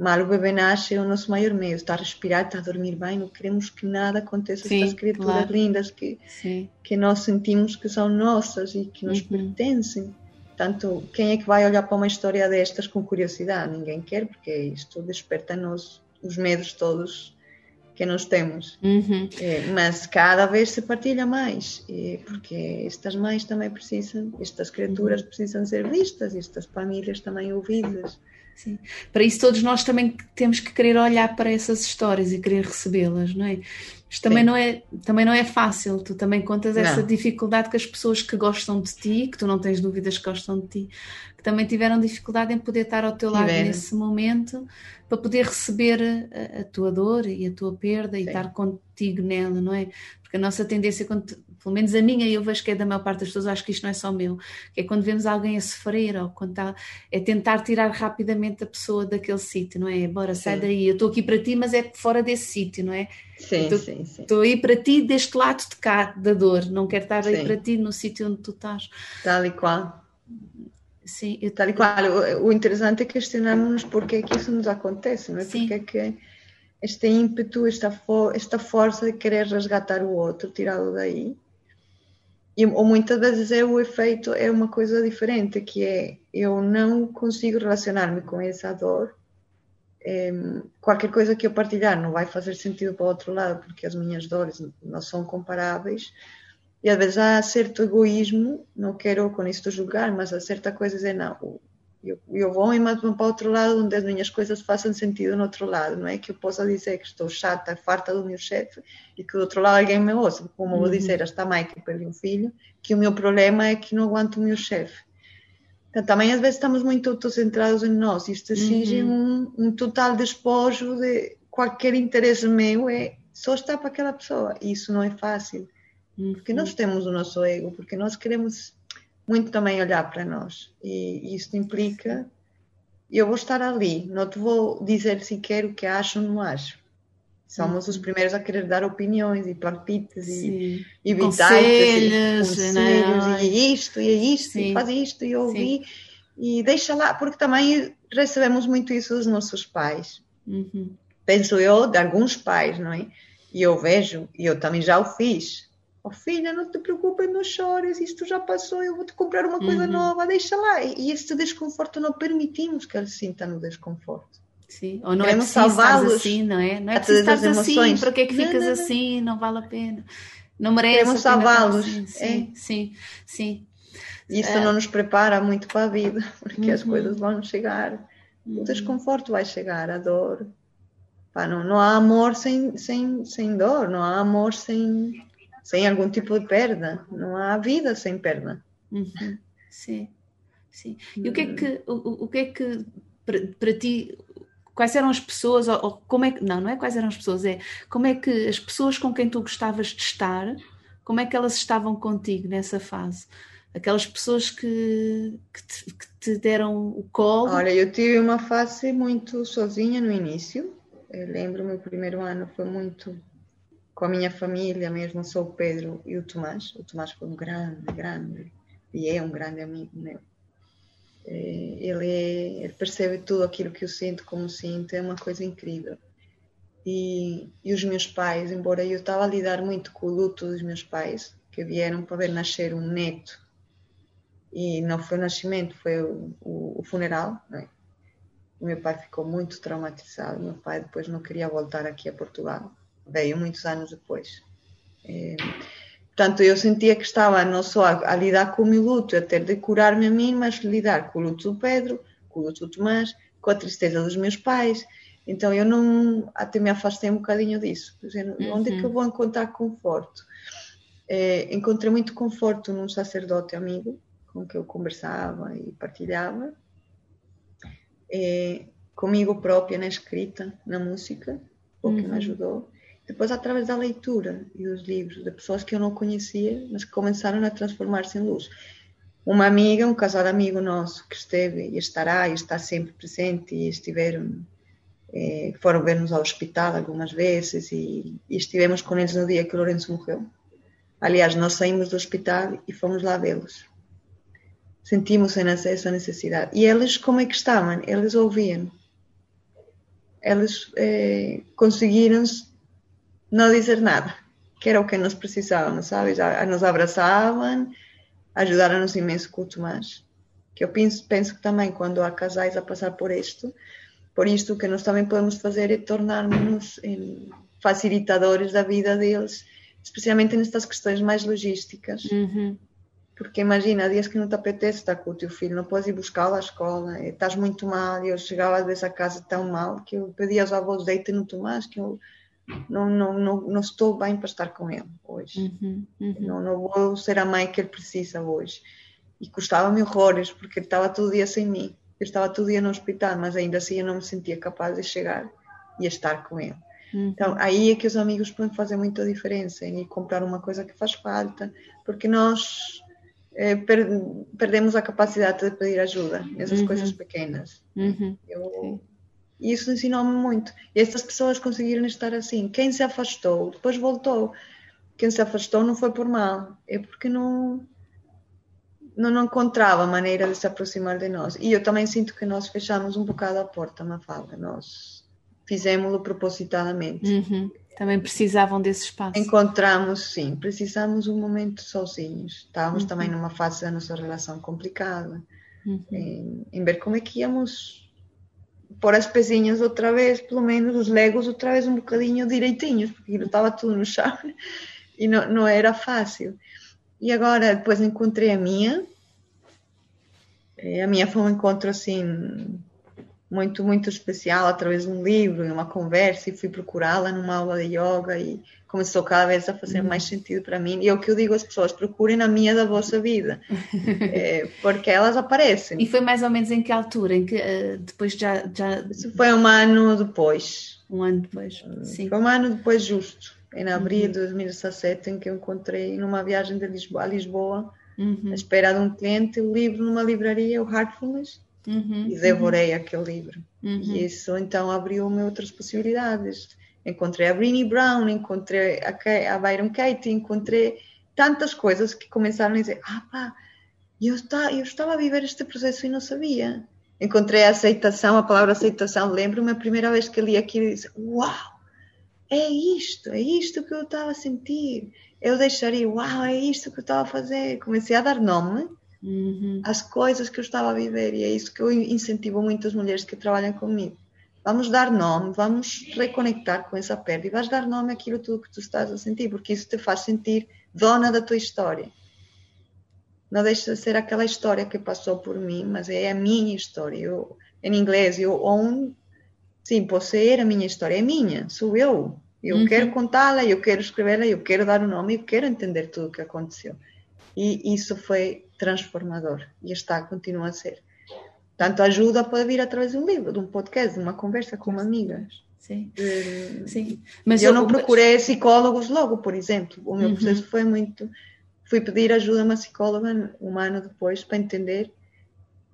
Mal o bebê nasce é o nosso maior medo, está a respirar, está a dormir bem, não queremos que nada aconteça Sim, estas criaturas claro. lindas que, que nós sentimos que são nossas e que nos uhum. pertencem. Portanto, quem é que vai olhar para uma história destas com curiosidade? Ninguém quer, porque isto desperta-nos os medos todos que nós temos. Uhum. É, mas cada vez se partilha mais, porque estas mães também precisam, estas criaturas uhum. precisam ser vistas, estas famílias também ouvidas.
Sim. Para isso todos nós também temos que querer olhar para essas histórias e querer recebê-las, não é? Isto também não, é, também não é fácil, tu também contas essa não. dificuldade que as pessoas que gostam de ti, que tu não tens dúvidas que gostam de ti, que também tiveram dificuldade em poder estar ao teu lado nesse momento, para poder receber a, a, tua dor e a tua perda Sim. e estar contigo nela, não é? Porque a nossa tendência, quando, pelo menos a minha, eu vejo que é da maior parte das pessoas, acho que isto não é só meu, que é quando vemos alguém a sofrer ou quando está, é tentar tirar rapidamente a pessoa daquele sítio, não é? Bora, sai sim. daí, eu estou aqui para ti, mas é fora desse sítio, não é?
Sim,
tô,
sim, sim.
Estou aí para ti deste lado de cá, da dor, não quero estar sim. aí para ti no sítio onde tu estás.
Tal e qual.
Sim, eu...
Tal e qual. O, o interessante é questionarmos porque é que isso nos acontece, não é? Sim. Porque é que este ímpeto, esta, fo esta força de querer resgatar o outro, tirá-lo daí, e, ou muitas vezes é o efeito, é uma coisa diferente, que é eu não consigo relacionar-me com essa dor. É, qualquer coisa que eu partilhar não vai fazer sentido para o outro lado, porque as minhas dores não são comparáveis. E às vezes há certo egoísmo, não quero com isto julgar, mas há certa coisa dizer, não, eu, eu vou mando-me para outro lado onde as minhas coisas façam sentido no outro lado, não é que eu possa dizer que estou chata, farta do meu chefe e que do outro lado alguém me ouça, como uhum. vou dizer a esta mãe que perdeu um filho, que o meu problema é que não aguento o meu chefe. Então, também às vezes estamos muito autocentrados em nós, isto exige uhum. um, um total despojo de qualquer interesse meu, é só estar para aquela pessoa, e isso não é fácil, uhum. porque nós temos o nosso ego, porque nós queremos muito também olhar para nós. E isso implica, eu vou estar ali, não te vou dizer se quero o que acho ou não acho. Somos os primeiros a querer dar opiniões e palpites e, e
conselhos, e,
conselhos e isto, e é isto, Sim. e faz isto, e ouvi, e deixa lá, porque também recebemos muito isso dos nossos pais. Uhum. Penso eu, de alguns pais, não é? E eu vejo, e eu também já o fiz, Oh, filha, não te preocupes, não chores, isto já passou, eu vou te comprar uma coisa uhum. nova, deixa lá. E este desconforto não permitimos que ele sinta no desconforto.
Sim, ou não Queremos é preciso estar assim, não é? Não é preciso estar assim, para que é que ficas não, não, não. assim, não vale a pena. Não merece.
Queremos salvá-los.
Assim. Sim, é. sim, sim.
Isso é. não nos prepara muito para a vida, [LAUGHS] porque uhum. as coisas vão chegar. Uhum. O desconforto vai chegar, a dor. Pá, não, não há amor sem, sem, sem dor, não há amor sem sem algum tipo de perda. Não há vida sem perda.
Uhum. Sim, sim. E o que é que, o, o que, é que para, para ti, quais eram as pessoas, ou, ou, como é que, não, não é quais eram as pessoas, é como é que as pessoas com quem tu gostavas de estar, como é que elas estavam contigo nessa fase? Aquelas pessoas que, que, te, que te deram o colo?
Olha, eu tive uma fase muito sozinha no início. Eu lembro, meu primeiro ano foi muito com a minha família mesmo, sou o Pedro e o Tomás. O Tomás foi um grande, grande, e é um grande amigo meu. É, ele, é, ele percebe tudo aquilo que eu sinto, como sinto, é uma coisa incrível. E, e os meus pais, embora eu estava a lidar muito com o luto dos meus pais, que vieram para ver nascer um neto, e não foi o nascimento, foi o, o, o funeral. Né? O meu pai ficou muito traumatizado. Meu pai depois não queria voltar aqui a Portugal. Veio muitos anos depois. É, Portanto, eu sentia que estava não só a, a, lidar com o meu luto, a ter de curar-me a mim, mas lidar com o luto do Pedro, com o luto do Tomás, com a tristeza dos meus pais. Então, eu não. Até me afastei um bocadinho disso. Dizendo, uhum. onde é que eu vou encontrar conforto? É, encontrei muito conforto num sacerdote amigo com que eu conversava e partilhava, é, comigo própria na escrita, na música, o que uhum. me ajudou depois, através da leitura e dos livros de pessoas que eu não conhecia, mas que começaram a transformar-se em luz. Uma amiga, um casal amigo nosso que esteve e estará e está sempre presente e estiveram, eh, foram ver-nos ao hospital algumas vezes e, e estivemos com eles no dia que o Lourenço morreu. Aliás, nós saímos do hospital e fomos lá vê-los. Sentimos essa necessidade. E eles, como é que estavam? Eles ouviam. Eles eh, conseguiram não dizer nada, que era o que nós precisávamos, sabes? Nos abraçavam, ajudaram-nos imenso com o Tomás. Que eu penso, penso que também quando há casais a passar por isto, por isto que nós também podemos fazer é tornar-nos facilitadores da vida deles, especialmente nestas questões mais logísticas.
Uhum.
Porque imagina, dias que não te apetece estar com o teu filho, não podes ir buscá-lo à escola, estás muito mal. Eu chegava às vezes a casa tão mal que eu pedia aos avós, deite no Tomás, que eu não, não, não, não estou bem para estar com ele hoje.
Uhum, uhum.
Não, não vou ser a mãe que ele precisa hoje. E custava-me horrores, porque ele estava todo dia sem mim. Eu estava todo dia no hospital, mas ainda assim eu não me sentia capaz de chegar e estar com ele. Uhum. Então, aí é que os amigos podem fazer muita diferença em comprar uma coisa que faz falta, porque nós eh, per perdemos a capacidade de pedir ajuda nessas uhum. coisas pequenas.
Uhum.
Eu, e isso ensinou-me muito. E essas pessoas conseguiram estar assim. Quem se afastou, depois voltou. Quem se afastou não foi por mal, é porque não, não, não encontrava maneira de se aproximar de nós. E eu também sinto que nós fechamos um bocado a porta, Mafalda. Nós fizemos-lo propositadamente.
Uhum. Também precisavam desse espaço.
Encontramos, sim, precisamos um momento sozinhos. Estávamos uhum. também numa fase da nossa relação complicada, uhum. em, em ver como é que íamos pôr as pezinhas outra vez, pelo menos os legos outra vez um bocadinho direitinhos, porque estava tudo no chão e não, não era fácil. E agora depois encontrei a minha. A minha foi um encontro assim muito, muito especial através de um livro, uma conversa, e fui procurá-la numa aula de yoga e começou cada vez a fazer mais sentido para mim. E é o que eu digo às pessoas: procurem a minha da vossa vida, [LAUGHS] é, porque elas aparecem.
E foi mais ou menos em que altura? Em que uh, depois já, já.
Isso foi um ano depois.
Um ano depois, sim.
Foi um ano depois, justo, em abril uhum. de 2017, em que eu encontrei numa viagem de Lisboa, a Lisboa, uhum. à espera de um cliente, o livro numa livraria, o Heartfulness. Uhum, e devorei uhum. aquele livro.
Uhum.
E isso então abriu-me outras possibilidades encontrei a Brené Brown, encontrei a, a Byron Katie, encontrei tantas coisas que começaram a dizer: ah, pá, eu, está, eu estava a viver este processo e não sabia. Encontrei a aceitação, a palavra aceitação. Lembro-me a primeira vez que li aquilo e disse: Uau, é isto, é isto que eu estava a sentir. Eu deixaria, uau, é isto que eu estava a fazer. Comecei a dar nome
uhum.
às coisas que eu estava a viver e é isso que eu incentivo muitas mulheres que trabalham comigo. Vamos dar nome, vamos reconectar com essa perda e vais dar nome àquilo tudo que tu estás a sentir, porque isso te faz sentir dona da tua história. Não deixa de ser aquela história que passou por mim, mas é a minha história. Eu, em inglês, eu own, sim, possuir a minha história, é minha, sou eu. Eu uhum. quero contá-la, eu quero escrevê-la, eu quero dar o um nome, eu quero entender tudo o que aconteceu. E isso foi transformador e está, continua a ser. Tanto ajuda pode vir através de um livro, de um podcast, de uma conversa com uma amiga.
Sim.
De...
Sim.
Mas eu, eu não procurei psicólogos logo, por exemplo. O meu uhum. processo foi muito. Fui pedir ajuda a uma psicóloga um ano depois para entender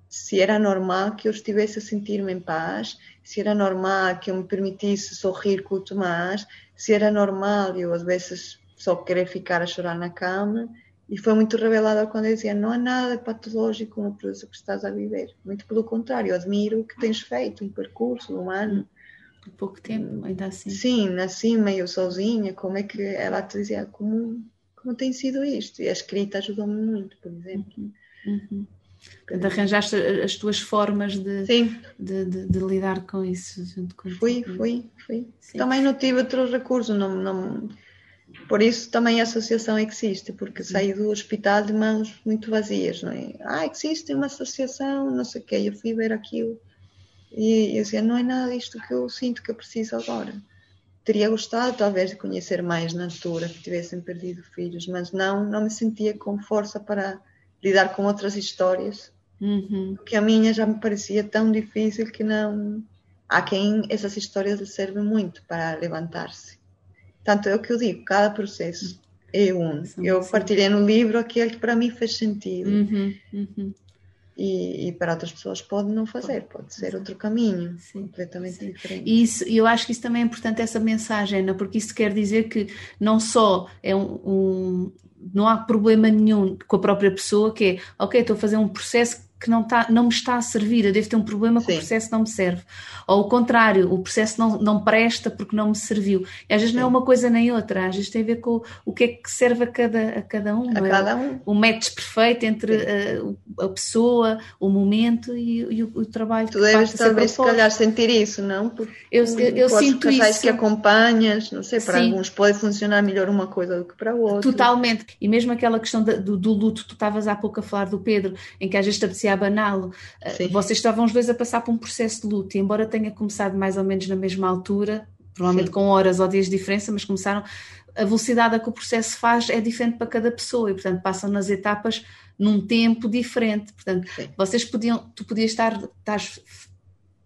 se era normal que eu estivesse a sentir-me em paz, se era normal que eu me permitisse sorrir com o Tomás, se era normal eu às vezes só querer ficar a chorar na cama. E foi muito revelada quando eu dizia: não há nada patológico no processo que estás a viver. Muito pelo contrário, admiro o que tens feito, um percurso, um ano.
Pouco tempo, ainda assim.
Sim, nasci meio sozinha. Como é que ela te dizia? Como, como tem sido isto? E a escrita ajudou-me muito, por exemplo. Uhum.
Uhum. Portanto, arranjaste as tuas formas de, de, de, de, lidar com isso junto com
Fui, fui, fui. Sim. Também não tive outros recursos, não, não, por isso também a associação existe, porque saí do hospital de mãos muito vazias, não é? Ah, existe uma associação, não sei o quê, eu fui ver aquilo e eu dizia, não é nada disto que eu sinto que eu preciso agora. Teria gostado talvez de conhecer mais na altura, que tivessem perdido filhos, mas não, não me sentia com força para lidar com outras histórias,
uhum.
que a minha já me parecia tão difícil que não. Há quem essas histórias lhe servem muito para levantar-se. Tanto é o que eu digo, cada processo é um. Eu partilhei no livro aquele que para mim fez sentido.
Uhum, uhum.
E, e, para outras pessoas pode não fazer, pode ser outro caminho Sim. completamente Sim. diferente.
E isso, eu acho que isso também é importante, essa mensagem, não? porque isso quer dizer que não só é um, um não há problema nenhum com a própria pessoa que é, ok, estou a fazer um processo que não, tá, não me está a servir, eu devo ter um problema que o processo não me serve. Ou o contrário, o processo não, não presta porque não me serviu. E às vezes Sim. não é uma coisa nem outra, às vezes tem a ver com o que é que serve a cada, a cada um.
A
é?
cada um.
O match perfeito entre a, a, pessoa, o momento e, e o, o, trabalho
tu que deves talvez se calhar sentir isso, não?
Porque eu, eu, eu sinto isso.
que acompanhas, não sei, para Sim. alguns pode funcionar melhor uma coisa do que para o outro.
Totalmente. E mesmo aquela questão do, do luto, tu estavas há pouco a falar do Pedro, em que às vezes te apetecia abaná-lo. Eh, vocês estavam os dois a passar por um processo de luto, e embora tenha começado mais ou menos na mesma altura, provavelmente Sim. com horas ou dias de diferença, mas começaram. A velocidade a que o processo faz é diferente para cada pessoa e, portanto, passam nas etapas num tempo diferente. Portanto, Sim. vocês podiam, tu podias estar, estás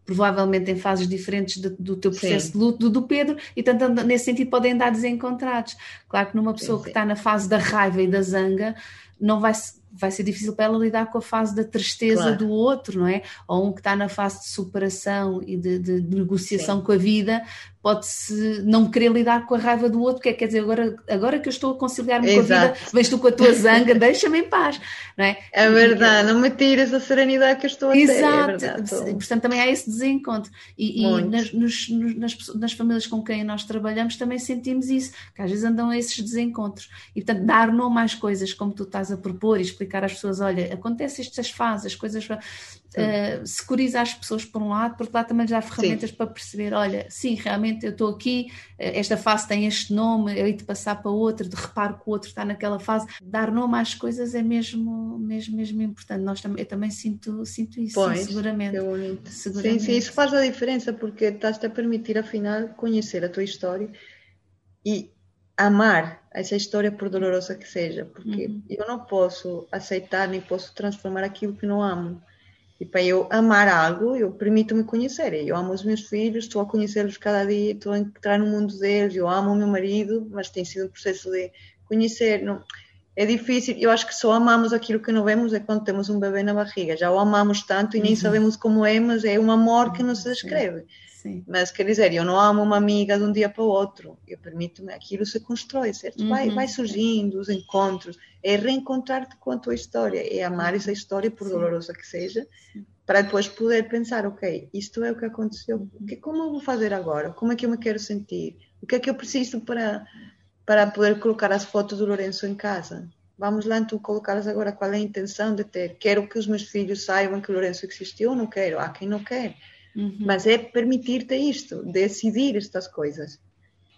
provavelmente em fases diferentes do, do teu processo sim. de luto do, do Pedro e tanto nesse sentido podem andar desencontrados. Claro que numa pessoa sim, sim. que está na fase da raiva e da zanga não vai vai ser difícil para ela lidar com a fase da tristeza claro. do outro, não é? Ou um que está na fase de superação e de, de, de negociação com a vida, pode-se não querer lidar com a raiva do outro, que é, quer dizer, agora, agora que eu estou a conciliar-me com a vida, vens tu com a tua zanga, deixa-me em paz, não é?
É verdade, e, não me tiras a serenidade que eu estou a
ter. É Exato, é portanto também há esse desencontro. E, e nas, nos, nas, nas, famílias com quem nós trabalhamos também sentimos isso, que às vezes andam esses desencontros. E portanto, dar nome às coisas, como tu estás a propor, e explicar às pessoas, olha, acontece estas fases, as coisas uh, securiza as pessoas por um lado, porque lá também já há ferramentas sim. para perceber, olha, sim, realmente eu estou aqui, eh, esta fase tem este nome, eu hei de passar para outra, de reparo que o outro está naquela fase. Dar nome às coisas é mesmo, mesmo, mesmo importante. Nós também, eu também sinto, sinto isso,
pois,
sim, seguramente.
seguramente. Sim, sim, isso faz a diferença, porque estás-te a permitir, afinal, conhecer a tua história e amar essa história por dolorosa que seja, porque uhum. eu não posso aceitar nem posso transformar aquilo que não amo. E para eu amar algo, eu permito-me conhecer. Eu amo os meus filhos, estou a conhecê-los cada dia, estou a entrar no mundo deles. Eu amo o meu marido, mas tem sido um processo de conhecer. Não, é difícil. Eu acho que só amamos aquilo que não vemos é quando temos um bebê na barriga. Já o amamos tanto e nem uhum. sabemos como é, mas é um amor que não se descreve. Sim. Mas quer dizer, eu não amo uma amiga de um dia para o outro. Eu permito-me, aquilo se constrói, certo? Uhum. Vai, vai surgindo os encontros. É reencontrar-te com a tua história, é amar essa história, por Sim. dolorosa que seja, Sim. para depois poder pensar: ok, isto é o que aconteceu, que, como eu vou fazer agora? Como é que eu me quero sentir? O que é que eu preciso para, para poder colocar as fotos do Lourenço em casa? Vamos lá então colocá-las agora. Qual é a intenção de ter? Quero que os meus filhos saibam que o Lourenço existiu ou não quero? Há quem não quer. Uhum. Mas é permitir-te isto, decidir estas coisas.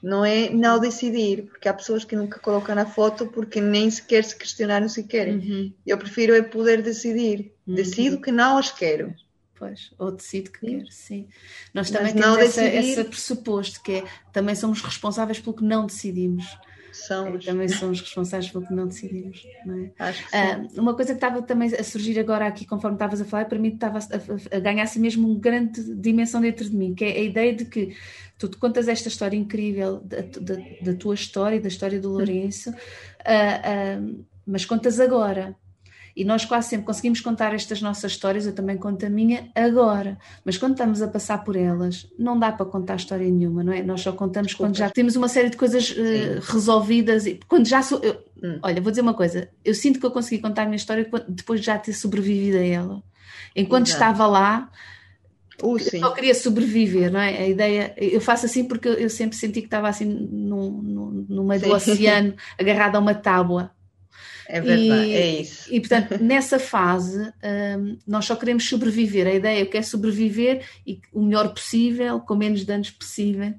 Não é não decidir, porque há pessoas que nunca colocam na foto porque nem sequer se questionaram se querem. Uhum. Eu prefiro é poder decidir. Uhum. Decido que não as quero.
Pois, ou decido que sim. quero, sim. Nós também Mas temos esse pressuposto que é também somos responsáveis pelo que não decidimos.
São
os... Também são os responsáveis pelo que não decidimos. Não é? Acho que ah, uma coisa que estava também a surgir agora aqui, conforme estavas a falar, para mim estava a, a, a ganhar assim mesmo uma grande dimensão dentro de mim, que é a ideia de que tu te contas esta história incrível da, da, da tua história, da história do Lourenço, uh, uh, mas contas agora. E nós quase sempre conseguimos contar estas nossas histórias, eu também conto a minha, agora. Mas quando estamos a passar por elas, não dá para contar história nenhuma, não é? Nós só contamos Desculpa. quando já temos uma série de coisas uh, resolvidas. E quando já sou. Eu, hum. Olha, vou dizer uma coisa: eu sinto que eu consegui contar a minha história depois de já ter sobrevivido a ela. Enquanto Exato. estava lá. Uh, eu só queria sobreviver, não é? A ideia, eu faço assim porque eu sempre senti que estava assim no, no, no meio sim. do oceano, [LAUGHS] agarrada a uma tábua,
é verdade, e, é isso.
E portanto, [LAUGHS] nessa fase, um, nós só queremos sobreviver. A ideia é que é sobreviver e o melhor possível, com menos danos possível,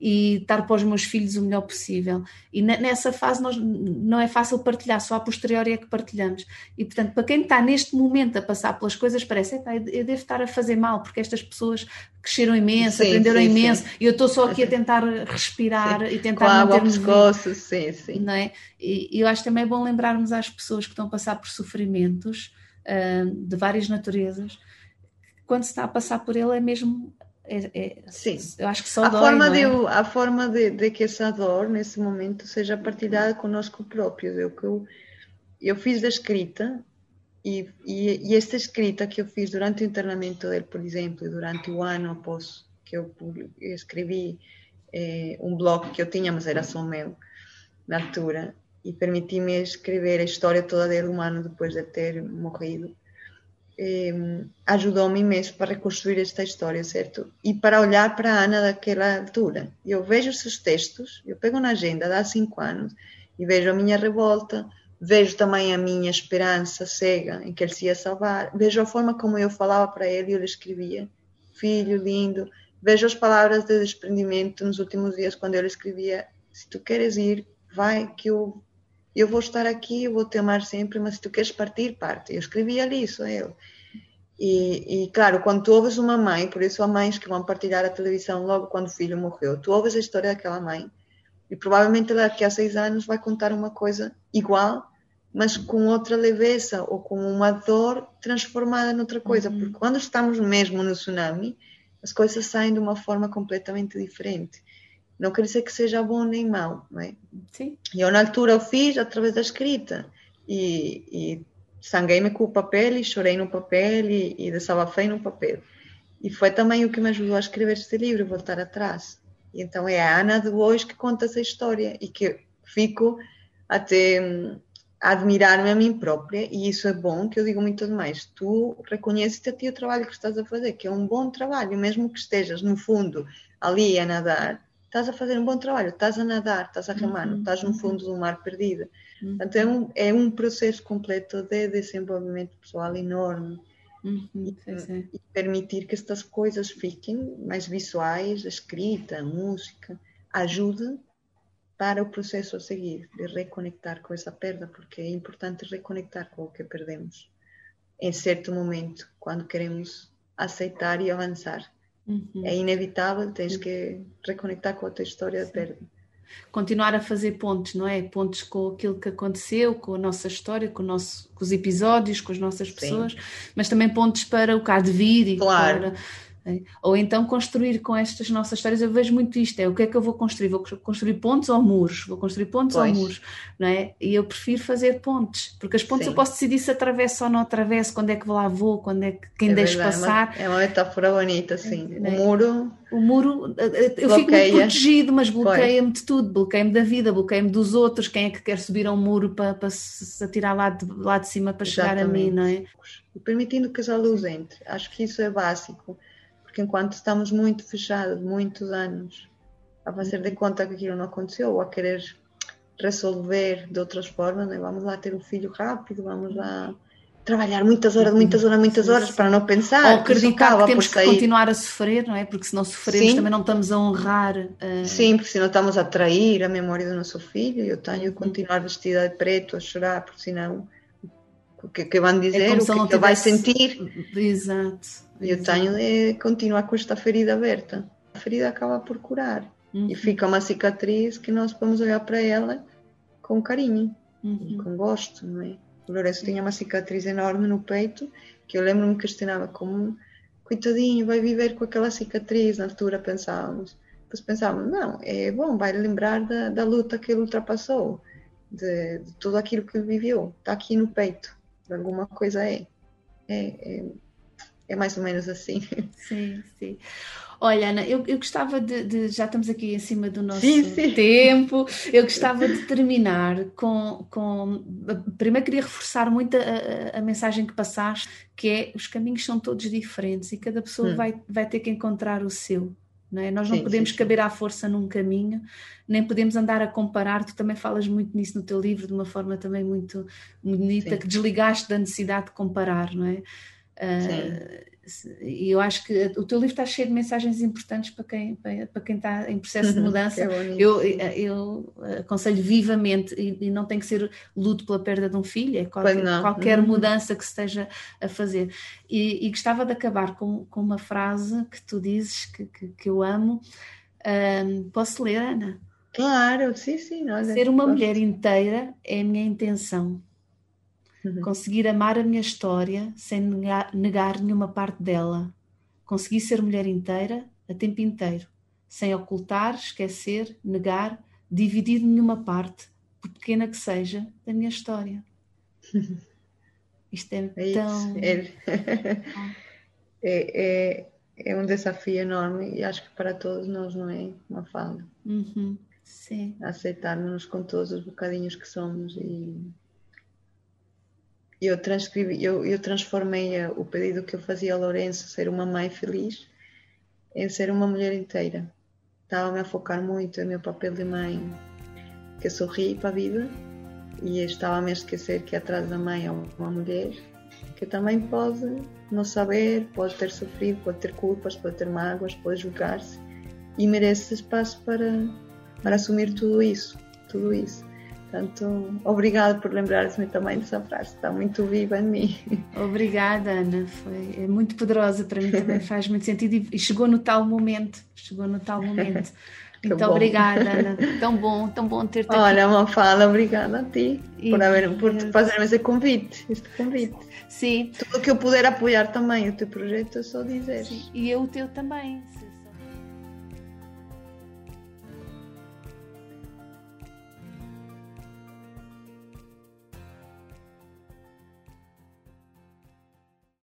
e estar para os meus filhos o melhor possível. E nessa fase nós, não é fácil partilhar, só a posteriori é que partilhamos. E portanto, para quem está neste momento a passar pelas coisas, parece, eu devo estar a fazer mal, porque estas pessoas cresceram imenso, sim, aprenderam sim, imenso, sim. e eu estou só aqui a tentar respirar e tentar
manter-me pescoço, sim, sim.
Não é? E, e eu acho também bom lembrarmos às pessoas que estão a passar por sofrimentos uh, de várias naturezas, quando se está a passar por ele é mesmo é, é, Sim. Eu acho que só a dói,
forma
é?
de, A forma de, de, que essa dor, nesse momento, seja partilhada conosco próprios. Eu, eu, eu fiz da escrita e, e, e, esta escrita que eu fiz durante o internamento dele, por exemplo, durante o ano após que eu, escrevi eh, um blog que eu tinha, mas era só meu, na altura, e permiti-me escrever a história toda dele um ano depois de ter morrido, eh, ajudou-me imenso para reconstruir esta história, certo? E para olhar para a Ana daquela altura. Eu vejo os seus textos, eu pego na agenda de há cinco anos e vejo a minha revolta, vejo também a minha esperança cega em que ele se ia salvar, vejo a forma como eu falava para ele e eu lhe escrevia, filho lindo, vejo as palavras de desprendimento nos últimos dias quando ele escrevia, se tu queres ir, vai que eu eu vou estar aqui, eu vou te amar sempre, mas se tu queres partir, parte. Eu escrevia ali isso a ele. E, e, claro, quando tu ouves uma mãe, por isso há mães que vão partilhar a televisão logo quando o filho morreu, tu ouves a história daquela mãe e provavelmente daqui a seis anos vai contar uma coisa igual, mas com outra leveza ou com uma dor transformada noutra coisa, uhum. porque quando estamos mesmo no tsunami, as coisas saem de uma forma completamente diferente. Não quer dizer que seja bom nem mau, não é?
Sim.
E eu na altura o fiz através da escrita e, e sanguei-me com o papel e chorei no papel e, e desabafei no papel. E foi também o que me ajudou a escrever este livro, voltar atrás. Então é a Ana de hoje que conta essa história e que fico até hum, admirar-me a mim própria e isso é bom, que eu digo muito demais. Tu reconheces a ti o trabalho que estás a fazer, que é um bom trabalho, mesmo que estejas no fundo ali a nadar, estás a fazer um bom trabalho, estás a nadar, estás a remar, uhum. estás no fundo do mar perdido. Uhum. Portanto, é um, é um processo completo de desenvolvimento pessoal enorme.
Uhum, e,
e, permitir que estas coisas fiquem mais visuais, a escrita, a música, ajude para o processo a seguir, de reconectar com essa perda, porque é importante reconectar com o que perdemos em certo momento, quando queremos aceitar e avançar. Uhum. É inevitável, tens que reconectar com a tua história de perda
continuar a fazer pontos, não é? Pontos com aquilo que aconteceu, com a nossa história, com, nosso, com os episódios, com as nossas pessoas, Sim. mas também pontos para o cá de vir e claro. para é? Ou então construir com estas nossas histórias, eu vejo muito isto, é o que é que eu vou construir? Vou construir pontos ou muros? Vou construir pontos pois. ou muros? Não é? E eu prefiro fazer pontes, porque as pontes Sim. eu posso decidir se atravesso ou não atravesso, quando é que lá vou, quando é que quem é deixo verdade, passar.
É uma metáfora bonita, sim. É, o muro.
O muro, eh, eh, eu bloqueia. fico muito protegido, mas bloqueia-me de tudo, bloqueia-me da vida, bloqueia-me dos outros, quem é que quer subir a um muro para, para se atirar lá de, lá de cima para Exatamente. chegar a mim, não é?
permitindo que a luz entre, acho que isso é básico porque enquanto estamos muito fechados, muitos anos, a fazer de conta que aquilo não aconteceu, ou a querer resolver de outras formas, né? vamos lá ter um filho rápido, vamos lá trabalhar muitas horas, muitas horas, muitas horas para não pensar.
Ou acreditar que temos que continuar a sofrer, não é? Porque se não sofrermos Sim. também não estamos a honrar. Uh...
Sim, porque senão estamos a trair a memória do nosso filho. Eu tenho que continuar vestida de preto a chorar, porque senão o que, que vão dizer, é o que, que tivesse... vai sentir.
Exato.
Eu tenho de continuar com esta ferida aberta. A ferida acaba por curar uhum. e fica uma cicatriz que nós podemos olhar para ela com carinho uhum. e com gosto, não é? O Lourenço tinha uma cicatriz enorme no peito que eu lembro-me que questionava como coitadinho, vai viver com aquela cicatriz, na altura pensávamos. Depois pensávamos, não, é bom, vai lembrar da, da luta que ele ultrapassou, de, de tudo aquilo que ele viveu, está aqui no peito, alguma coisa é. É, é, é mais ou menos assim. [LAUGHS]
Sim, sim. Olha, Ana, eu, eu gostava de, de, Já estamos aqui em cima do nosso sim, sim. tempo. Eu gostava de terminar com. com primeiro, queria reforçar muito a, a, mensagem que passaste, que é: os caminhos são todos diferentes e cada pessoa hum. vai, vai ter que encontrar o seu. Não é? Nós não sim, podemos caber à força num caminho, nem podemos andar a comparar. Tu também falas muito nisso no teu livro, de uma forma também muito bonita, que desligaste da necessidade de comparar, não é? Uh, e eu acho que o teu livro está cheio de mensagens importantes para quem, para, quem está em processo de uhum. mudança. É eu, eu aconselho vivamente, e, e, não tem que ser luto pela perda de um filho, é qualquer, qualquer uhum. mudança que se esteja a fazer. E, e, gostava de acabar com, com uma frase que tu dizes que, que, que eu amo. Um, posso ler, Ana?
Claro, sim, sim. Olha,
Ser uma mulher inteira é a minha intenção Uhum. Conseguir amar a minha história sem negar, negar nenhuma parte dela. Consegui ser mulher inteira a tempo inteiro, sem ocultar, esquecer, negar, dividir nenhuma parte, por pequena que seja, da minha história. [LAUGHS] Isto é, é tão.
É, [LAUGHS] é, é, é, um desafio enorme e acho que para todos nós não é uma falha.
Uhum. Sim.
Aceitarmos com todos os bocadinhos que somos e eu transcrevi, eu, eu transformei o pedido que eu fazia a Lourenço, ser uma mãe feliz, em ser uma mulher inteira. Estava-me a focar muito no meu papel de mãe, que sorri para a vida, e estava-me a esquecer que atrás da mãe há uma mulher que também pode não saber, pode ter sofrido, pode ter culpas, pode ter mágoas, pode julgar-se e merece espaço para, para assumir tudo isso, tudo isso. Portanto, obrigada por lembrares-me também dessa frase, está muito viva em mim.
Obrigada, Ana, foi é muito poderosa para mim também, faz muito sentido e chegou no tal momento, chegou no tal momento. [LAUGHS] Muito obrigada, Ana. [LAUGHS] Tão bom, tão bom ter-te aqui.
Olha, uma fala, obrigada a ti e, por, haver, por fazer-me esse convite, este convite.
Sim.
Tudo que eu puder apoiar também o teu projeto, é só dizer. Sim.
E eu o teu também.